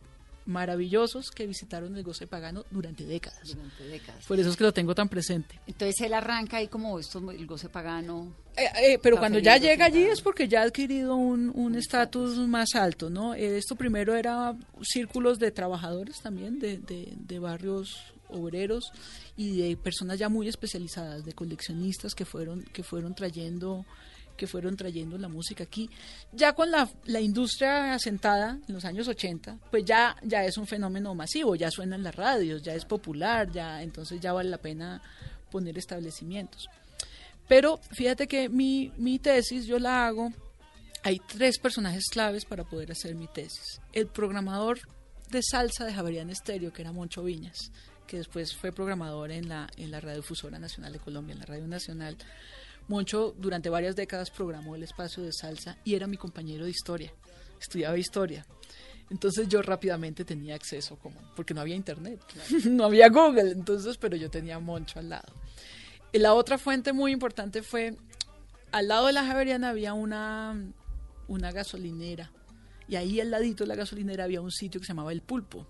maravillosos que visitaron el Goce Pagano durante décadas. Durante décadas. Por eso es que lo tengo tan presente. Entonces él arranca ahí como esto, el goce pagano. Eh, eh, pero cuando ya llega allí es porque ya ha adquirido un un estatus más alto, ¿no? Eh, Esto primero era círculos de trabajadores también, de, de, de barrios obreros y de personas ya muy especializadas, de coleccionistas que fueron, que fueron trayendo que fueron trayendo la música aquí. Ya con la, la industria asentada en los años 80, pues ya, ya es un fenómeno masivo, ya suena en las radios, ya es popular, ya entonces ya vale la pena poner establecimientos. Pero fíjate que mi, mi tesis yo la hago, hay tres personajes claves para poder hacer mi tesis. El programador de salsa de Javerian Estéreo, que era Moncho Viñas, que después fue programador en la, en la Radiodifusora Nacional de Colombia, en la Radio Nacional. Moncho durante varias décadas programó el espacio de salsa y era mi compañero de historia, estudiaba historia. Entonces yo rápidamente tenía acceso, como, porque no había internet, no había Google, entonces, pero yo tenía Moncho al lado. Y la otra fuente muy importante fue, al lado de la Javeriana había una, una gasolinera, y ahí al ladito de la gasolinera había un sitio que se llamaba El Pulpo.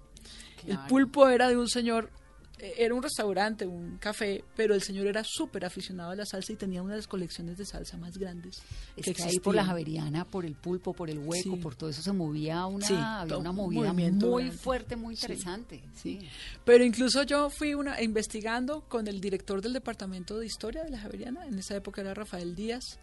El Pulpo era de un señor eh, era un restaurante, un café, pero el señor era súper aficionado a la salsa y tenía una de las colecciones de salsa más grandes. Es que, ahí por la Javeriana, por el pulpo, por el hueco, por todo eso se movía una, había una movida muy fuerte, muy interesante. Sí. Pero incluso yo fui una investigando con el director del departamento de historia de la Javeriana, en esa época era Rafael Díaz.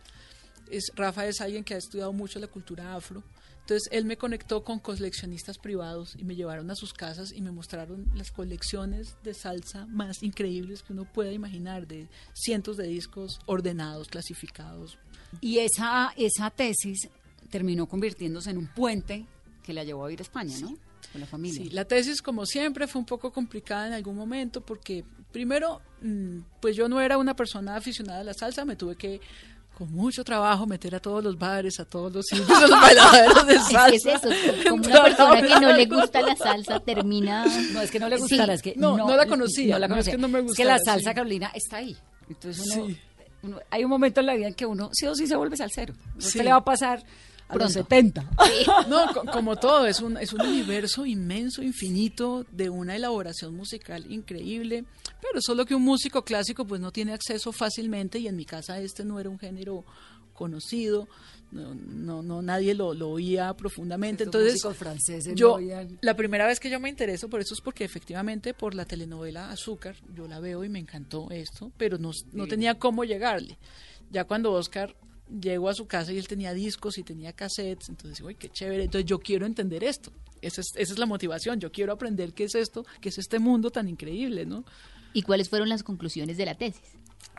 Es, Rafa es alguien que ha estudiado mucho la cultura afro entonces él me conectó con coleccionistas privados y me llevaron a sus casas y me mostraron las colecciones de salsa más increíbles que uno pueda imaginar, de cientos de discos ordenados, clasificados. Y esa, esa tesis terminó convirtiéndose en un puente que la llevó a ir a España, ¿no? Con la familia. Sí, la tesis como siempre fue un poco complicada en algún momento porque primero, mm, pues yo no era una persona aficionada a la salsa, me tuve que con mucho trabajo meter a todos los bares, a todos los sitios, los bailaderos de salsa. Es, eso, como una persona que no le gusta la salsa termina... No, es que no le gustara, es que no, no, la conocía, no la conocía. es que no me gustara, Es que la salsa Carolina está ahí. Entonces uno, uno, hay un momento en la vida en que uno sí o sí se vuelve salsero. Sí. le va a pasar a los 70. No, como todo, es un, es un universo inmenso, infinito, de una elaboración musical increíble, pero solo que un músico clásico pues no tiene acceso fácilmente y en mi casa este no era un género conocido, no, no, no nadie lo, lo oía profundamente. Entonces, franceses yo, la primera vez que yo me intereso por eso es porque efectivamente por la telenovela Azúcar, yo la veo y me encantó esto, pero no, no tenía cómo llegarle. Ya cuando Oscar llegó a su casa y él tenía discos y tenía cassettes, entonces, uy, qué chévere, entonces yo quiero entender esto. Esa es, esa es la motivación, yo quiero aprender qué es esto, qué es este mundo tan increíble, ¿no? ¿Y cuáles fueron las conclusiones de la tesis?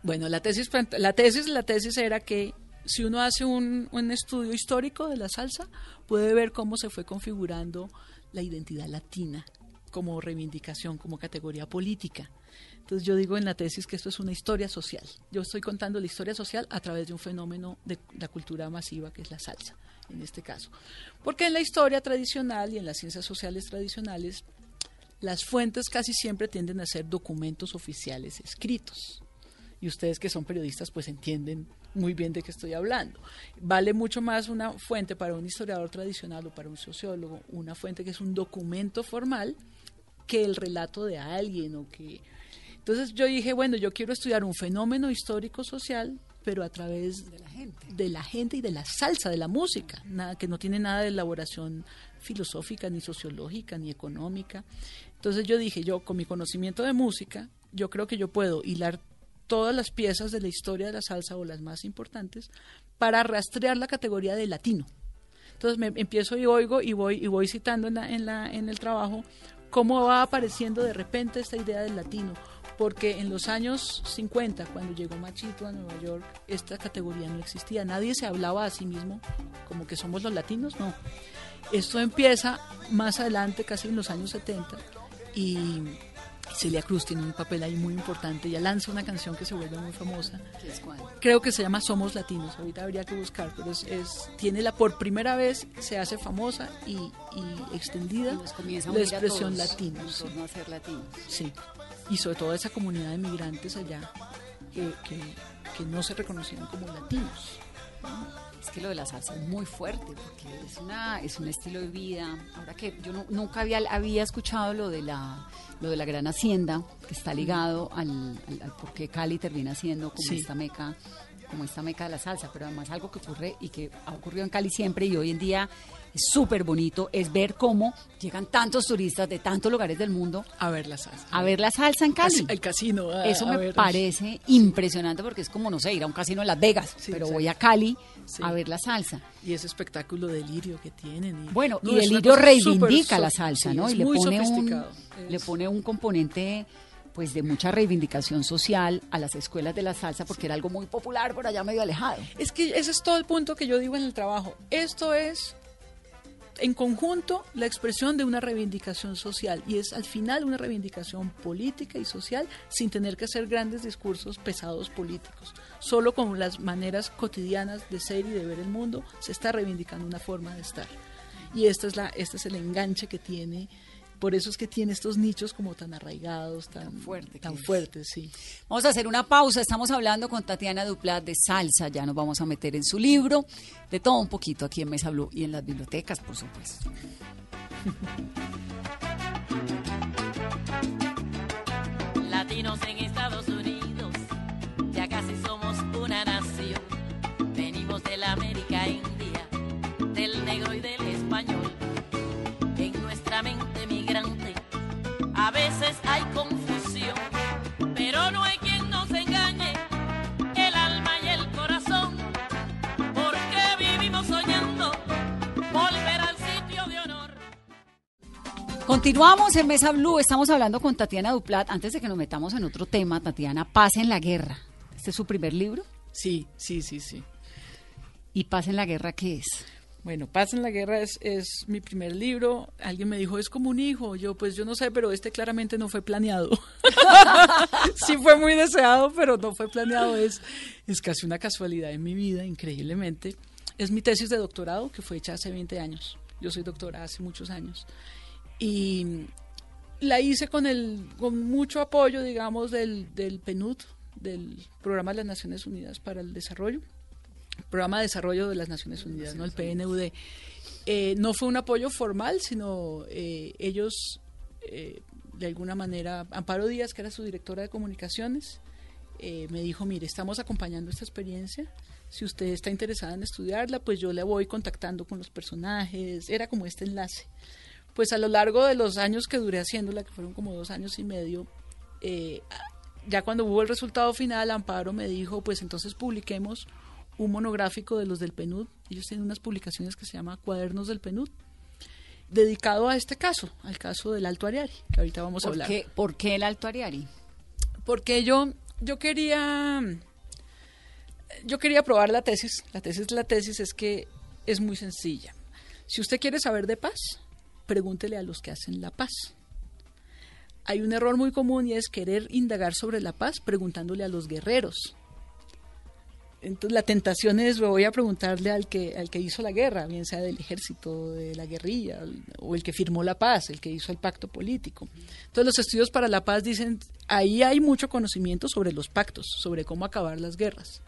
Bueno, la tesis, la tesis, la tesis era que si uno hace un, un estudio histórico de la salsa, puede ver cómo se fue configurando la identidad latina como reivindicación, como categoría política. Entonces yo digo en la tesis que esto es una historia social. Yo estoy contando la historia social a través de un fenómeno de la cultura masiva que es la salsa, en este caso. Porque en la historia tradicional y en las ciencias sociales tradicionales, las fuentes casi siempre tienden a ser documentos oficiales escritos. Y ustedes que son periodistas pues entienden muy bien de qué estoy hablando. Vale mucho más una fuente para un historiador tradicional o para un sociólogo, una fuente que es un documento formal que el relato de alguien o que entonces yo dije, bueno, yo quiero estudiar un fenómeno histórico social, pero a través de la gente, de la gente y de la salsa, de la música, nada que no tiene nada de elaboración filosófica ni sociológica ni económica. Entonces yo dije, yo con mi conocimiento de música, yo creo que yo puedo hilar todas las piezas de la historia de la salsa o las más importantes para rastrear la categoría de latino. Entonces me empiezo y oigo y voy y voy citando en, la, en, la, en el trabajo cómo va apareciendo de repente esta idea del latino porque en los años 50, cuando llegó Machito a Nueva York, esta categoría no existía. Nadie se hablaba a sí mismo como que somos los latinos, no. Esto empieza más adelante, casi en los años 70, y Celia Cruz tiene un papel ahí muy importante. Ella lanza una canción que se vuelve muy famosa. ¿Es cuál? Creo que se llama Somos Latinos. Ahorita habría que buscar, pero es, es tiene la por primera vez se hace famosa y, y extendida y la expresión latino. Sí. A ser latinos. Sí y sobre todo esa comunidad de migrantes allá que, que, que no se reconocían como latinos. Es que lo de la salsa es muy fuerte porque es una es un estilo de vida. Ahora que yo no, nunca había había escuchado lo de la lo de la gran hacienda que está ligado al, al, al por qué Cali termina siendo como Sí. esta meca como esta meca de la salsa, pero además algo que ocurre y que ha ocurrido en Cali siempre y hoy en día es súper bonito es ver cómo llegan tantos turistas de tantos lugares del mundo A ver la salsa. a ver la salsa en Cali. El casino. a- Eso me ver. parece impresionante porque es como, no sé, ir a un casino en Las Vegas, Sí, pero exacto. voy a Cali Sí. a ver la salsa. Y ese espectáculo de lirio que tienen. y- Bueno, No, y el lirio reivindica súper la salsa, sí, ¿no? Y le pone un le pone un componente pues de mucha reivindicación social a las escuelas de la salsa porque era algo muy popular por allá medio alejado. Es que ese es todo el punto que yo digo en el trabajo. Esto es, en conjunto, la expresión de una reivindicación social y es al final una reivindicación política y social sin tener que hacer grandes discursos pesados políticos. Solo con las maneras cotidianas de ser y de ver el mundo se está reivindicando una forma de estar. Y esta es la, este es el enganche que tiene. Por eso es que tiene estos nichos como tan arraigados, tan, fuerte tan fuertes, sí. Vamos a hacer una pausa, estamos hablando con Tatiana Duplat de salsa, ya nos vamos a meter en su libro, de todo un poquito aquí en Mesa Blue y en las bibliotecas, por supuesto. latinos en a veces hay confusión, pero no hay quien nos engañe, el alma y el corazón, porque vivimos soñando volver al sitio de honor. Continuamos en Mesa Blue, estamos hablando con Tatiana Duplat. Antes de que nos metamos en otro tema, Tatiana, Paz en la Guerra. Este es su primer libro. Sí, sí, sí, sí. ¿Y Paz en la Guerra qué es? Bueno, Paz en la Guerra es, es mi primer libro. Alguien me dijo, es como un hijo. Yo, pues yo no sé, pero este claramente no fue planeado. sí fue muy deseado, pero no fue planeado. Es, es casi una casualidad en mi vida, increíblemente. Es mi tesis de doctorado, que fue hecha hace 20 años. Yo soy doctora hace muchos años. Y la hice con, el, con mucho apoyo, digamos, del, del PNUD, del Programa de las Naciones Unidas para el Desarrollo. Programa de Desarrollo de las Naciones Unidas, ¿no? el PNUD. Eh, no fue un apoyo formal, sino eh, ellos, eh, de alguna manera, Amparo Díaz, que era su directora de comunicaciones, me dijo, mire, estamos acompañando esta experiencia, si usted está interesada en estudiarla, pues yo la voy contactando con los personajes, era como este enlace. Pues a lo largo de los años que duré haciéndola, que fueron como dos años y medio, ya cuando hubo el resultado final, Amparo me dijo, pues entonces publiquemos un monográfico de los del PNUD. Ellos tienen unas publicaciones que se llama Cuadernos del PNUD, dedicado a este caso, al caso del Alto Ariari, que ahorita vamos a ¿Por hablar. qué, ¿Por qué el Alto Ariari? Porque yo, yo quería, yo quería probar la tesis. La tesis la tesis es que es muy sencilla. Si usted quiere saber de paz, pregúntele a los que hacen la paz. Hay un error muy común y es querer indagar sobre la paz preguntándole a los guerreros. Entonces la tentación es, voy a preguntarle al que, al que hizo la guerra, bien sea del ejército, de la guerrilla, o el que firmó la paz, el que hizo el pacto político. Entonces los estudios para la paz dicen, ahí hay mucho conocimiento sobre los pactos, sobre cómo acabar las guerras.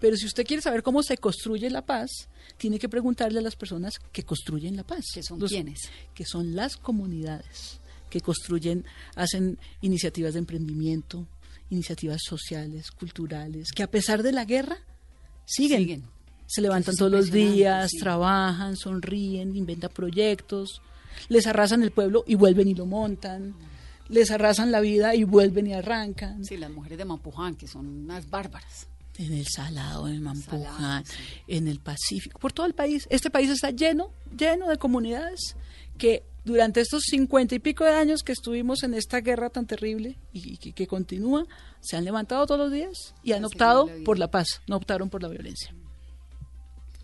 Pero si usted quiere saber cómo se construye la paz, tiene que preguntarle a las personas que construyen la paz. ¿Que son Los- quiénes? Que son las comunidades que construyen, hacen iniciativas de emprendimiento, iniciativas sociales, culturales, que a pesar de la guerra siguen. Siguen. Se levantan todos los días, sí. trabajan, sonríen, inventan proyectos, les arrasan el pueblo y vuelven y lo montan, les arrasan la vida y vuelven y arrancan. Sí, las mujeres de Mampuján, que son unas bárbaras. En el Salado, en Mampuján, Salado, sí. en el Pacífico, por todo el país. Este país está lleno, lleno de comunidades que durante estos cincuenta y pico de años que estuvimos en esta guerra tan terrible y, y que, que continúa, se han levantado todos los días y han optado por la paz, no optaron por la violencia.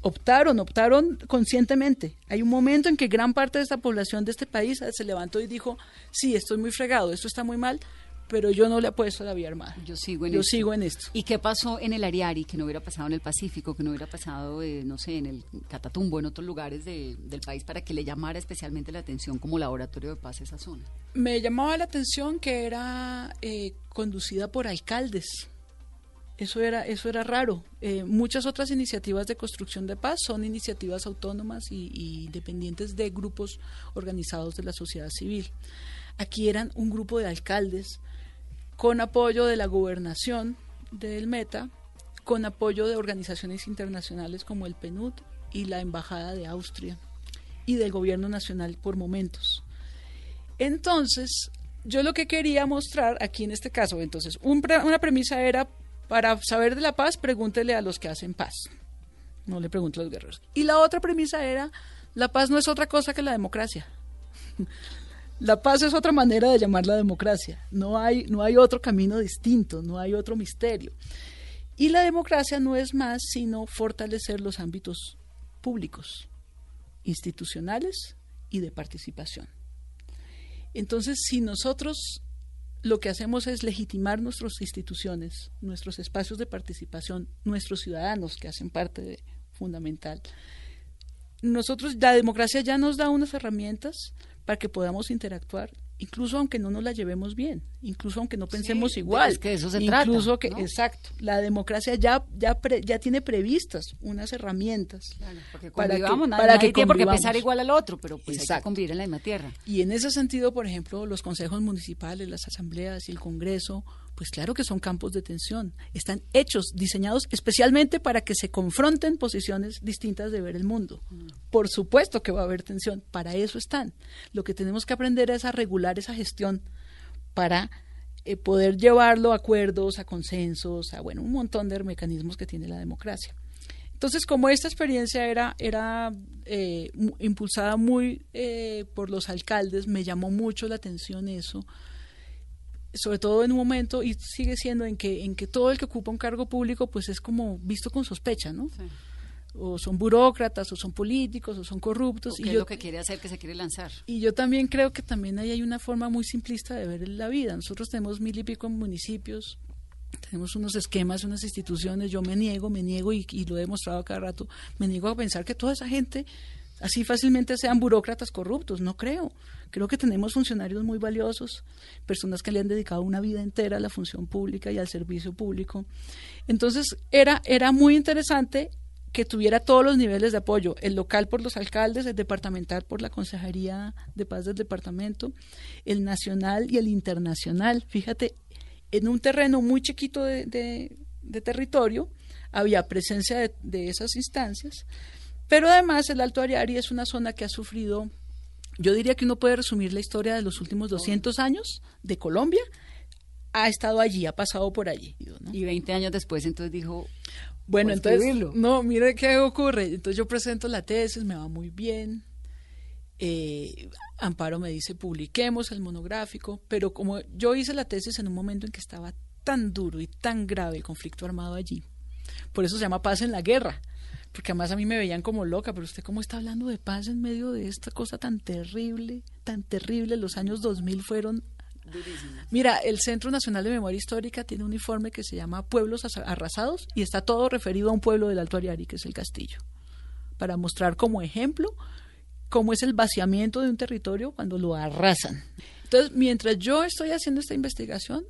Optaron, optaron conscientemente. Hay un momento en que gran parte de esta población de este país se levantó y dijo, sí, estoy muy fregado, esto está muy mal, pero yo no le apuesto a la vía armada. Yo sigo en Yo esto. sigo en esto. ¿Y qué pasó en el Ariari que no hubiera pasado en el Pacífico, que no hubiera pasado, eh, no sé, en el Catatumbo, en otros lugares de- del país para que le llamara especialmente la atención como laboratorio de paz esa zona? Me llamaba la atención que era eh, conducida por alcaldes. Eso era, eso era raro. Eh, muchas otras iniciativas de construcción de paz son iniciativas autónomas y, y independientes de grupos organizados de la sociedad civil. Aquí eran un grupo de alcaldes con apoyo de la gobernación del Meta, con apoyo de organizaciones internacionales como el PNUD y la Embajada de Austria y del Gobierno Nacional por momentos. Entonces, yo lo que quería mostrar aquí en este caso, entonces, una premisa era, para saber de la paz, pregúntele a los que hacen paz, no le pregunte a los guerreros. Y la otra premisa era, la paz no es otra cosa que la democracia. La paz es otra manera de llamar la democracia. No hay, no hay otro camino distinto, no hay otro misterio. Y la democracia no es más sino fortalecer los ámbitos públicos, institucionales y de participación. Entonces, si nosotros lo que hacemos es legitimar nuestras instituciones, nuestros espacios de participación, nuestros ciudadanos que hacen parte de fundamental, nosotros, la democracia ya nos da unas herramientas para que podamos interactuar, incluso aunque no nos la llevemos bien, incluso aunque no pensemos Sí, igual. es que eso se trata, incluso que, ¿no? exacto, la democracia ya, ya, pre- ya tiene previstas unas herramientas Porque para que, nadie, para que tiene por qué convivamos. pensar igual al otro, pero pues hay que Exacto. convivir en la misma tierra. Y en ese sentido, por ejemplo, los consejos municipales, las asambleas y el Congreso, pues claro que son campos de tensión. Están hechos, diseñados especialmente para que se confronten posiciones distintas de ver el mundo. Por supuesto que va a haber tensión, para eso están. Lo que tenemos que aprender es a regular esa gestión para eh, poder llevarlo a acuerdos, a consensos, a bueno, un montón de mecanismos que tiene la democracia. Entonces, como esta experiencia era, era eh, impulsada muy eh, por los alcaldes, me llamó mucho la atención eso, sobre todo en un momento, y sigue siendo en que, en que todo el que ocupa un cargo público, pues es como visto con sospecha, ¿no? O son burócratas, o son políticos, o son corruptos. ¿O qué y es yo, lo que quiere hacer, que se quiere lanzar? y yo también creo que también ahí hay una forma muy simplista de ver la vida. Nosotros tenemos mil y pico municipios, tenemos unos esquemas, unas instituciones. Yo me niego, me niego y, y lo he demostrado cada rato. Me niego a pensar que toda esa gente así fácilmente sean burócratas corruptos. No creo. Creo que tenemos funcionarios muy valiosos, personas que le han dedicado una vida entera a la función pública y al servicio público. Entonces era era muy interesante que tuviera todos los niveles de apoyo, el local por los alcaldes, el departamental por la Consejería de Paz del departamento, el nacional y el internacional. Fíjate, en un terreno muy chiquito de, de- territorio había presencia de, de esas instancias, pero además el Alto Ariari es una zona que ha sufrido, yo diría que uno puede resumir la historia de los últimos 200 años de Colombia, ha estado allí, ha pasado por allí. ¿no? Y 20 años después, entonces dijo, Bueno, Por entonces, escribirlo. no, mire qué ocurre. Entonces yo presento la tesis, me va muy bien. Eh, Amparo me dice, publiquemos el monográfico, pero como yo hice la tesis en un momento en que estaba tan duro y tan grave el conflicto armado allí, por eso se llama paz en la guerra, porque además a mí me veían como loca, pero usted cómo está hablando de paz en medio de esta cosa tan terrible, tan terrible, los años 2000 fueron Mira, el Centro Nacional de Memoria Histórica tiene un informe que se llama Pueblos Asa- Arrasados y está todo referido a un pueblo del Alto Ariari, que es el Castillo, para mostrar como ejemplo cómo es el vaciamiento de un territorio cuando lo arrasan. Entonces, mientras yo estoy haciendo esta investigación,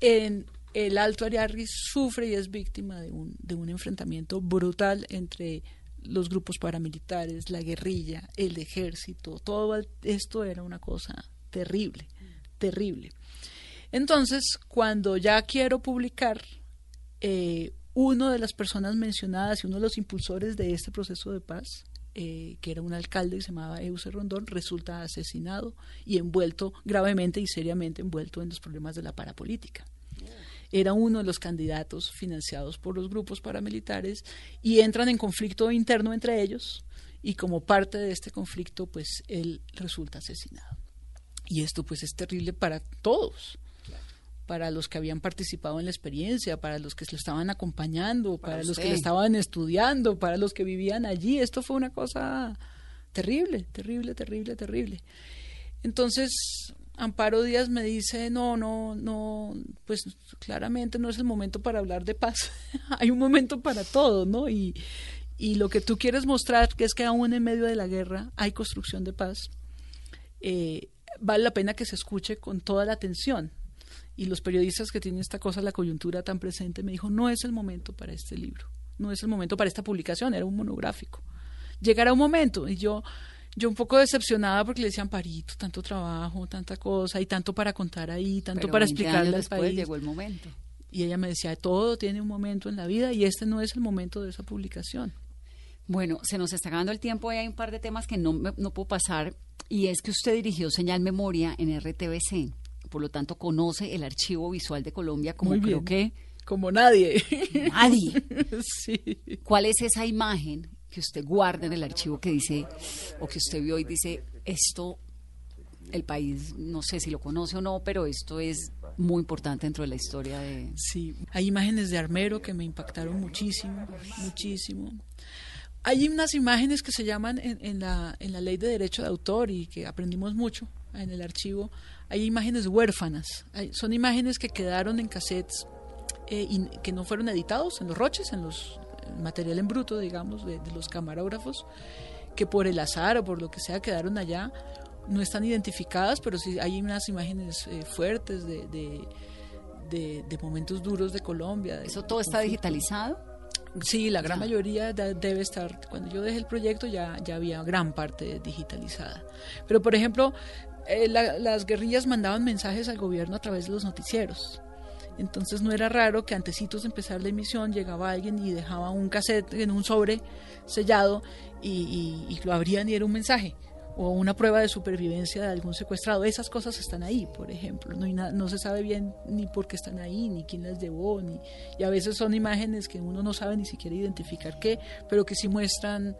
en el Alto Ariari sufre y es víctima de un, enfrentamiento brutal entre los grupos paramilitares, la guerrilla, el ejército, todo esto era una cosa terrible, terrible. Entonces, cuando ya quiero publicar, eh, uno de las personas mencionadas y uno de los impulsores de este proceso de paz, eh, que era un alcalde que se llamaba Euse Rondón, resulta asesinado y envuelto gravemente y seriamente envuelto en los problemas de la parapolítica era uno de los candidatos financiados por los grupos paramilitares y entran en conflicto interno entre ellos y como parte de este conflicto pues él resulta asesinado. Y esto pues es terrible para todos, para los que habían participado en la experiencia, para los que lo estaban acompañando, para, los que lo estaban estudiando, para los que vivían allí. Esto fue una cosa terrible, terrible, terrible, terrible. Entonces, Amparo Díaz me dice, no, no, no, pues claramente no es el momento para hablar de paz. Hay un momento para todo, ¿no? Y, y lo que tú quieres mostrar, que es que aún en medio de la guerra hay construcción de paz, eh, vale la pena que se escuche con toda la atención. Y los periodistas que tienen esta cosa, la coyuntura tan presente, me dijo, no es el momento para este libro, no es el momento para esta publicación, era un monográfico. Llegará un momento, y yo, yo un poco decepcionada porque le decían, Parito, tanto trabajo, tanta cosa, y tanto para contar ahí, tanto pero para 20 explicarle al después país. llegó el momento. Y ella me decía, todo tiene un momento en la vida y este no es el momento de esa publicación. Bueno, se nos está acabando el tiempo y hay un par de temas que no, me- no puedo pasar. Y es que usted dirigió Señal Memoria en RTBC. Por lo tanto, conoce el archivo visual de Colombia como creo que Como nadie. nadie. sí. ¿Cuál es esa imagen que usted guarda en el archivo que dice, o que usted vio y dice, esto, el país, no sé si lo conoce o no, pero esto es muy importante dentro de la historia de... Sí, hay imágenes de Armero que me impactaron muchísimo, muchísimo. Hay unas imágenes que se llaman en, la, en la ley de derecho de autor y que aprendimos mucho en el archivo. Hay imágenes huérfanas, son imágenes que quedaron en cassettes eh, que no fueron editados en los roches, en los material en bruto, digamos, de, de los camarógrafos, que por el azar o por lo que sea quedaron allá. No están identificadas, pero sí hay unas imágenes eh, fuertes de, de, de- de momentos duros de Colombia. ¿Eso todo está digitalizado? Sí, la gran Ya. mayoría debe estar. Cuando yo dejé el proyecto ya, ya había gran parte digitalizada. Pero, por ejemplo, eh, la- las guerrillas mandaban mensajes al gobierno a través de los noticieros. Entonces no era raro que antecitos de empezar la emisión llegaba alguien y dejaba un cassette en un sobre sellado y, y- y lo abrían y era un mensaje o una prueba de supervivencia de algún secuestrado. Esas cosas están ahí, por ejemplo. No, hay na- no se sabe bien ni por qué están ahí, ni quién las llevó, ni, y a veces son imágenes que uno no sabe ni siquiera identificar qué, pero que sí muestran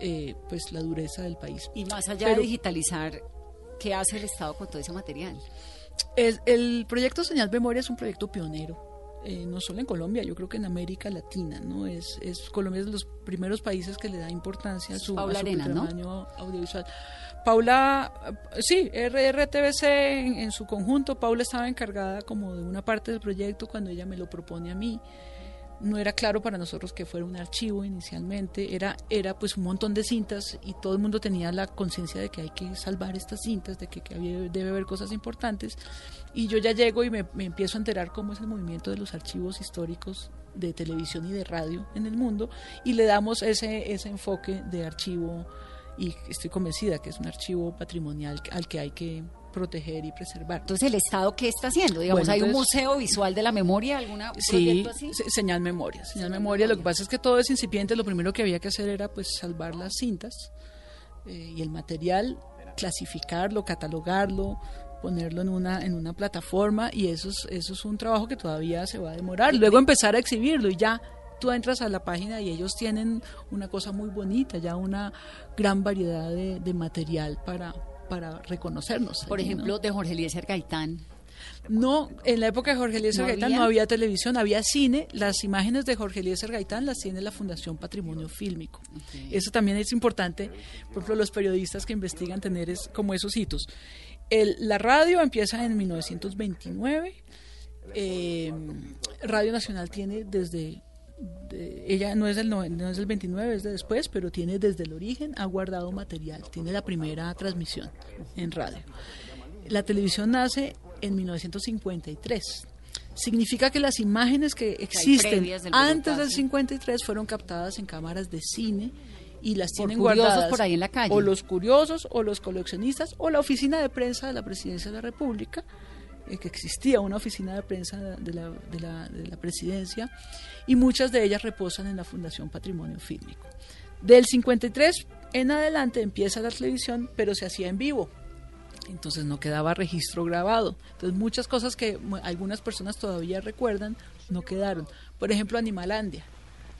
eh, pues la dureza del país. Y más allá Pero- de digitalizar, ¿qué hace el Estado con todo ese material? Es- el proyecto Señal Memoria es un proyecto pionero. eh, no solo en Colombia, yo creo que en América Latina, ¿no? Es, es Colombia es de los primeros países que le da importancia a su, Paula a su Arenas, ¿no? audiovisual. Paula, eh, sí, RRTBC en, en su conjunto, Paula estaba encargada como de una parte del proyecto cuando ella me lo propone a mí. No era claro para nosotros que fuera un archivo inicialmente, era, era pues un montón de cintas y todo el mundo tenía la conciencia de que hay que salvar estas cintas, de que, debe haber cosas importantes. Y yo ya llego y me, me empiezo a enterar cómo es el movimiento de los archivos históricos de televisión y de radio en el mundo y le damos ese, ese enfoque de archivo y estoy convencida que es un archivo patrimonial al que hay que proteger y preservar. Entonces, ¿el Estado qué está haciendo? Digamos, Bueno, ¿hay un museo visual de la memoria? ¿Alguna Sí, así? se- señal memoria, señal memoria. Lo que pasa es que todo es incipiente. Lo primero que había que hacer era pues salvar las cintas eh, y el material, clasificarlo, catalogarlo, ponerlo en una en una plataforma y eso es eso es un trabajo que todavía se va a demorar. Luego empezar a exhibirlo y ya tú entras a la página y ellos tienen una cosa muy bonita, ya una gran variedad de, de material para para reconocernos. Por allí, ¿no? ejemplo, de Jorge Eliezer Gaitán. No, en la época de Jorge Eliezer ¿No Gaitán había? no había televisión, había cine. Las imágenes de Jorge Eliezer Gaitán las tiene la Fundación Patrimonio Fílmico. Eso también es importante, por ejemplo, los periodistas que investigan tener es, como esos hitos. El- la radio empieza en 1929. eh, radio Nacional tiene desde de- ella no es del noven- no es del 29, es de después, pero tiene desde el origen ha guardado material, tiene la primera transmisión en radio. La televisión nace en 1953. Significa que las imágenes que existen del antes del sí. 53 fueron captadas en cámaras de cine y las tienen guardadas por ahí en la calle. o los curiosos o los coleccionistas o la oficina de prensa de la Presidencia de la República eh, que existía una oficina de prensa de la, de, la, de la presidencia y muchas de ellas reposan en la Fundación Patrimonio Fílmico. Del 53 en adelante empieza la televisión, pero se hacía en vivo. Entonces no quedaba registro grabado. Entonces muchas cosas que algunas personas todavía recuerdan no quedaron. Por ejemplo, Animalandia.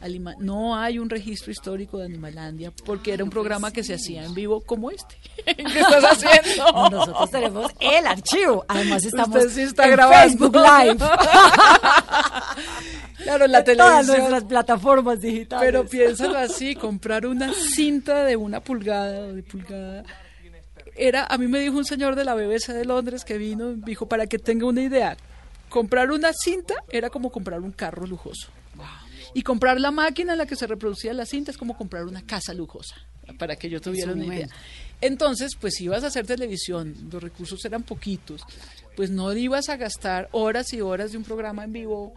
Alima- no hay un registro histórico de Animalandia porque era un programa que se hacía en vivo como este. ¿Qué estás haciendo? Nosotros tenemos el archivo. Además, estamos Usted sí está en grabando. Facebook Live. Claro, la En Todas televisión. nuestras plataformas digitales. Pero piénsalo así, comprar una cinta de una pulgada de pulgada. Era, a mí me dijo un señor de la BBC de Londres que vino, dijo, para que tenga una idea, comprar una cinta era como comprar un carro lujoso. Y comprar la máquina en la que se reproducía la cinta es como comprar una casa lujosa, para que yo tuviera una idea. Entonces, pues si ibas a hacer televisión, los recursos eran poquitos, pues no ibas a gastar horas y horas de un programa en vivo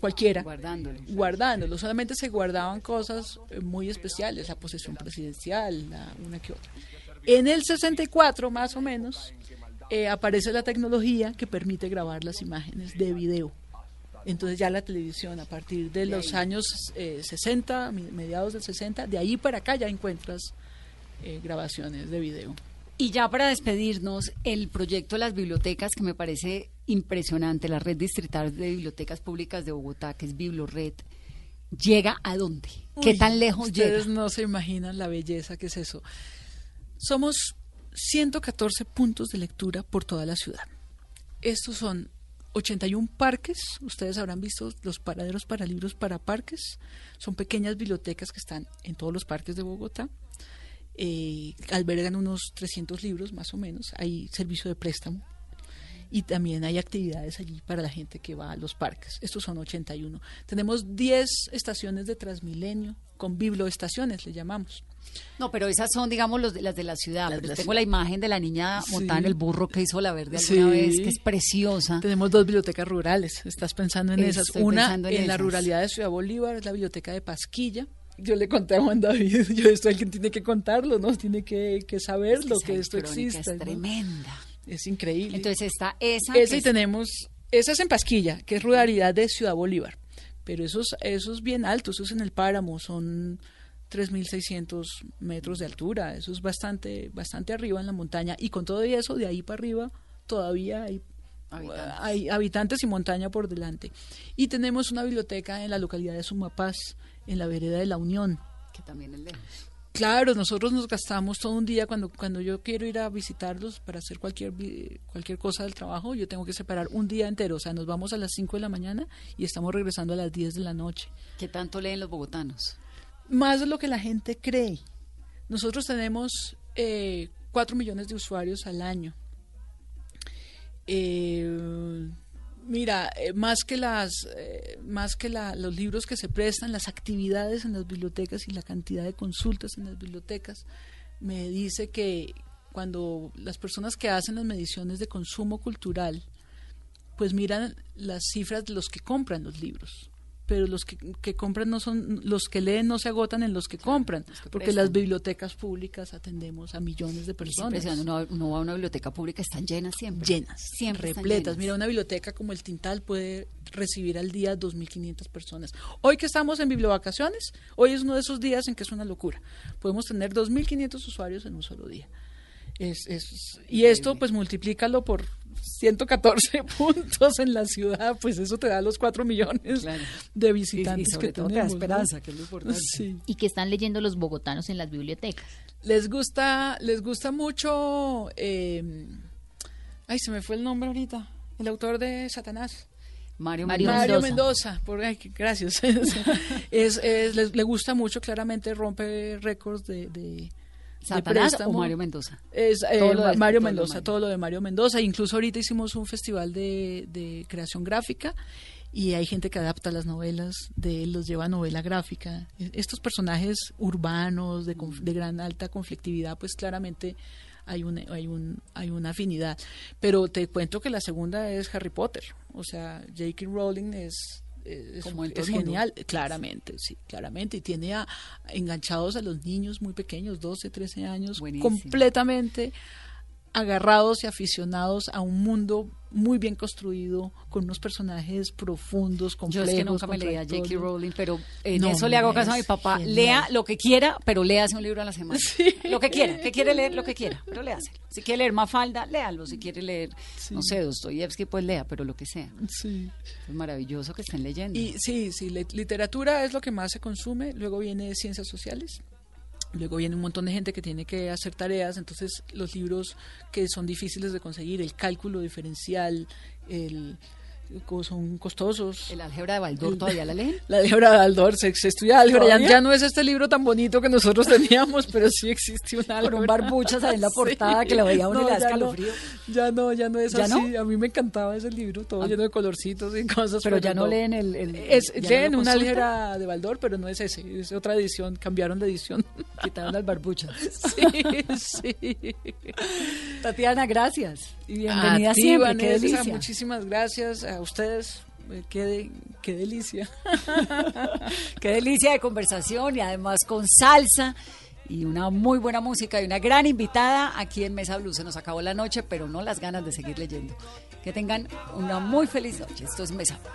cualquiera Guardándolo. guardándolo. Solamente se guardaban cosas eh, muy especiales, la posesión presidencial, la, una que otra. En el 64, más o menos, eh, aparece la tecnología que permite grabar las imágenes de video. Entonces ya la televisión a partir de los años eh, 60, mi- mediados del 60, de ahí para acá ya encuentras eh, grabaciones de video. Y ya para despedirnos, el proyecto de las bibliotecas, que me parece impresionante, la red distrital de bibliotecas públicas de Bogotá, que es Biblored, ¿llega a dónde? ¿Qué Uy, tan lejos Ustedes llega? no se imaginan la belleza que es eso. Somos 114 puntos de lectura por toda la ciudad. Estos son 81 parques. Ustedes habrán visto los paraderos para libros para parques. Son pequeñas bibliotecas que están en todos los parques de Bogotá. Eh, albergan unos 300 libros más o menos. Hay servicio de préstamo. Y también hay actividades allí para la gente que va a los parques. Estos son 81. Tenemos 10 estaciones de Transmilenio, con biblioestaciones le llamamos. No, pero esas son, digamos, los de, las de la ciudad. Las pero de la tengo ciudad. la imagen de la niña montada Sí. en el burro que hizo la verde alguna Sí. vez, que es preciosa. Tenemos dos bibliotecas rurales. Estás pensando en esas. Estoy Una pensando en la esas. ruralidad de Ciudad Bolívar, es la biblioteca de Pasquilla. Yo le conté a Juan David, yo esto alguien tiene que contarlo, ¿no? Tiene que, que saber lo esa que esto existe. Es ¿no? tremenda. Es increíble. Entonces está esa. Esa y es- tenemos, esa es en Pasquilla, que es ruralidad de Ciudad Bolívar. Pero eso es, eso es bien alto, eso es en el páramo, son 3.600 metros de altura, eso es bastante, bastante arriba en la montaña. Y con todo eso, de ahí para arriba, todavía hay Habitantes. hay habitantes y montaña por delante. Y tenemos una biblioteca en la localidad de Sumapaz, en la vereda de la Unión. que también es lejos. Claro, nosotros nos gastamos todo un día cuando cuando yo quiero ir a visitarlos para hacer cualquier cualquier cosa del trabajo, yo tengo que separar un día entero, o sea, nos vamos a las 5 de la mañana y estamos regresando a las 10 de la noche. ¿Qué tanto leen los bogotanos? Más de lo que la gente cree. Nosotros tenemos eh, 4 millones de usuarios al año. Eh, mira, eh, más que las, eh, más que la- los libros que se prestan, las actividades en las bibliotecas y la cantidad de consultas en las bibliotecas, me dice que cuando las personas que hacen las mediciones de consumo cultural, pues miran las cifras de los que compran los libros. Pero los que, que compran no son, los que leen no se agotan en los que compran, los que porque prestan. las bibliotecas públicas atendemos a millones de personas uno va a una biblioteca pública, están llenas siempre. llenas, Siempre repletas. llenas. Mira, una biblioteca como el Tintal puede recibir al día 2.500 personas. Hoy que estamos en bibliovacaciones, hoy es uno de esos días en que es una locura. Podemos tener 2.500 usuarios en un solo día. Es, es- y esto, pues, multiplícalo por 114 puntos en la ciudad, pues eso te da los 4 millones Claro. de visitantes y sobre que todo esperanza, que es lo importante. Sí. y que están leyendo los bogotanos en las bibliotecas. Les gusta, les gusta mucho. eh, ay, se me fue el nombre ahorita. El autor de Satanás. Mario, Mario Mendoza. Mario Mendoza. Mendoza. por, ay, qué- gracias. es, es- les- le gusta mucho, claramente rompe récords de ¿Satanás o. Mario Mendoza? Es eh, Todo lo de- Mario todo Mendoza, Mario. todo lo de Mario Mendoza. Incluso ahorita hicimos un festival de, de creación gráfica y hay gente que adapta las novelas de él, los lleva a novela gráfica. E- Estos personajes urbanos de, de gran alta conflictividad, pues claramente hay un, hay un hay una afinidad. Pero te cuento que la segunda es Harry Potter. O sea, J.K. Rowling es es, Como todo es mundo. genial, claramente, sí, claramente. Y tiene a- enganchados a los niños muy pequeños, 12, 13 años, Buenísimo. completamente agarrados y aficionados a un mundo muy bien construido, con unos personajes profundos, Yo complejos. es que nunca me leía J.K. contradictorios. Rowling, pero en No, eso le hago caso a mi papá. genial. Lea lo que quiera, pero léase un libro a la semana. Lo que quiera, que quiere leer lo que quiera, pero léaselo. Si quiere leer Mafalda, léalo. Si quiere leer, no sé, Dostoyevsky, pues lea, pero lo que sea. Sí. Es maravilloso que estén leyendo. Y sí, sí, literatura es lo que más se consume, luego viene ciencias sociales, luego viene un montón de gente que tiene que hacer tareas, entonces los libros que son difíciles de conseguir, el cálculo diferencial, el son costosos. ¿El álgebra de Baldor todavía la leen? La álgebra de Aldor, se, se estudia álgebra, ya, no es este libro tan bonito que nosotros teníamos, pero sí existe un álgebra. Con un barbuchas en la portada que lo veía uno y le da ya no, escalofrío. ya no, ya no es ¿Ya así. no? A mí me encantaba ese libro, todo Ah. lleno de colorcitos y cosas. Pero ya no leen el... Es, leen una álgebra de Baldor, pero no es ese, es otra edición, cambiaron de edición. Quitaron al barbuchas. sí, sí. Tatiana, gracias. Y bienvenida A ti, siempre, Vanessa, qué delicia. Muchísimas gracias a ustedes. Eh, qué, qué delicia. qué delicia de conversación y además con salsa y una muy buena música y una gran invitada aquí en Mesa Blue. Se nos acabó la noche, pero no las ganas de seguir leyendo. Que tengan una muy feliz noche. Esto es Mesa Blue.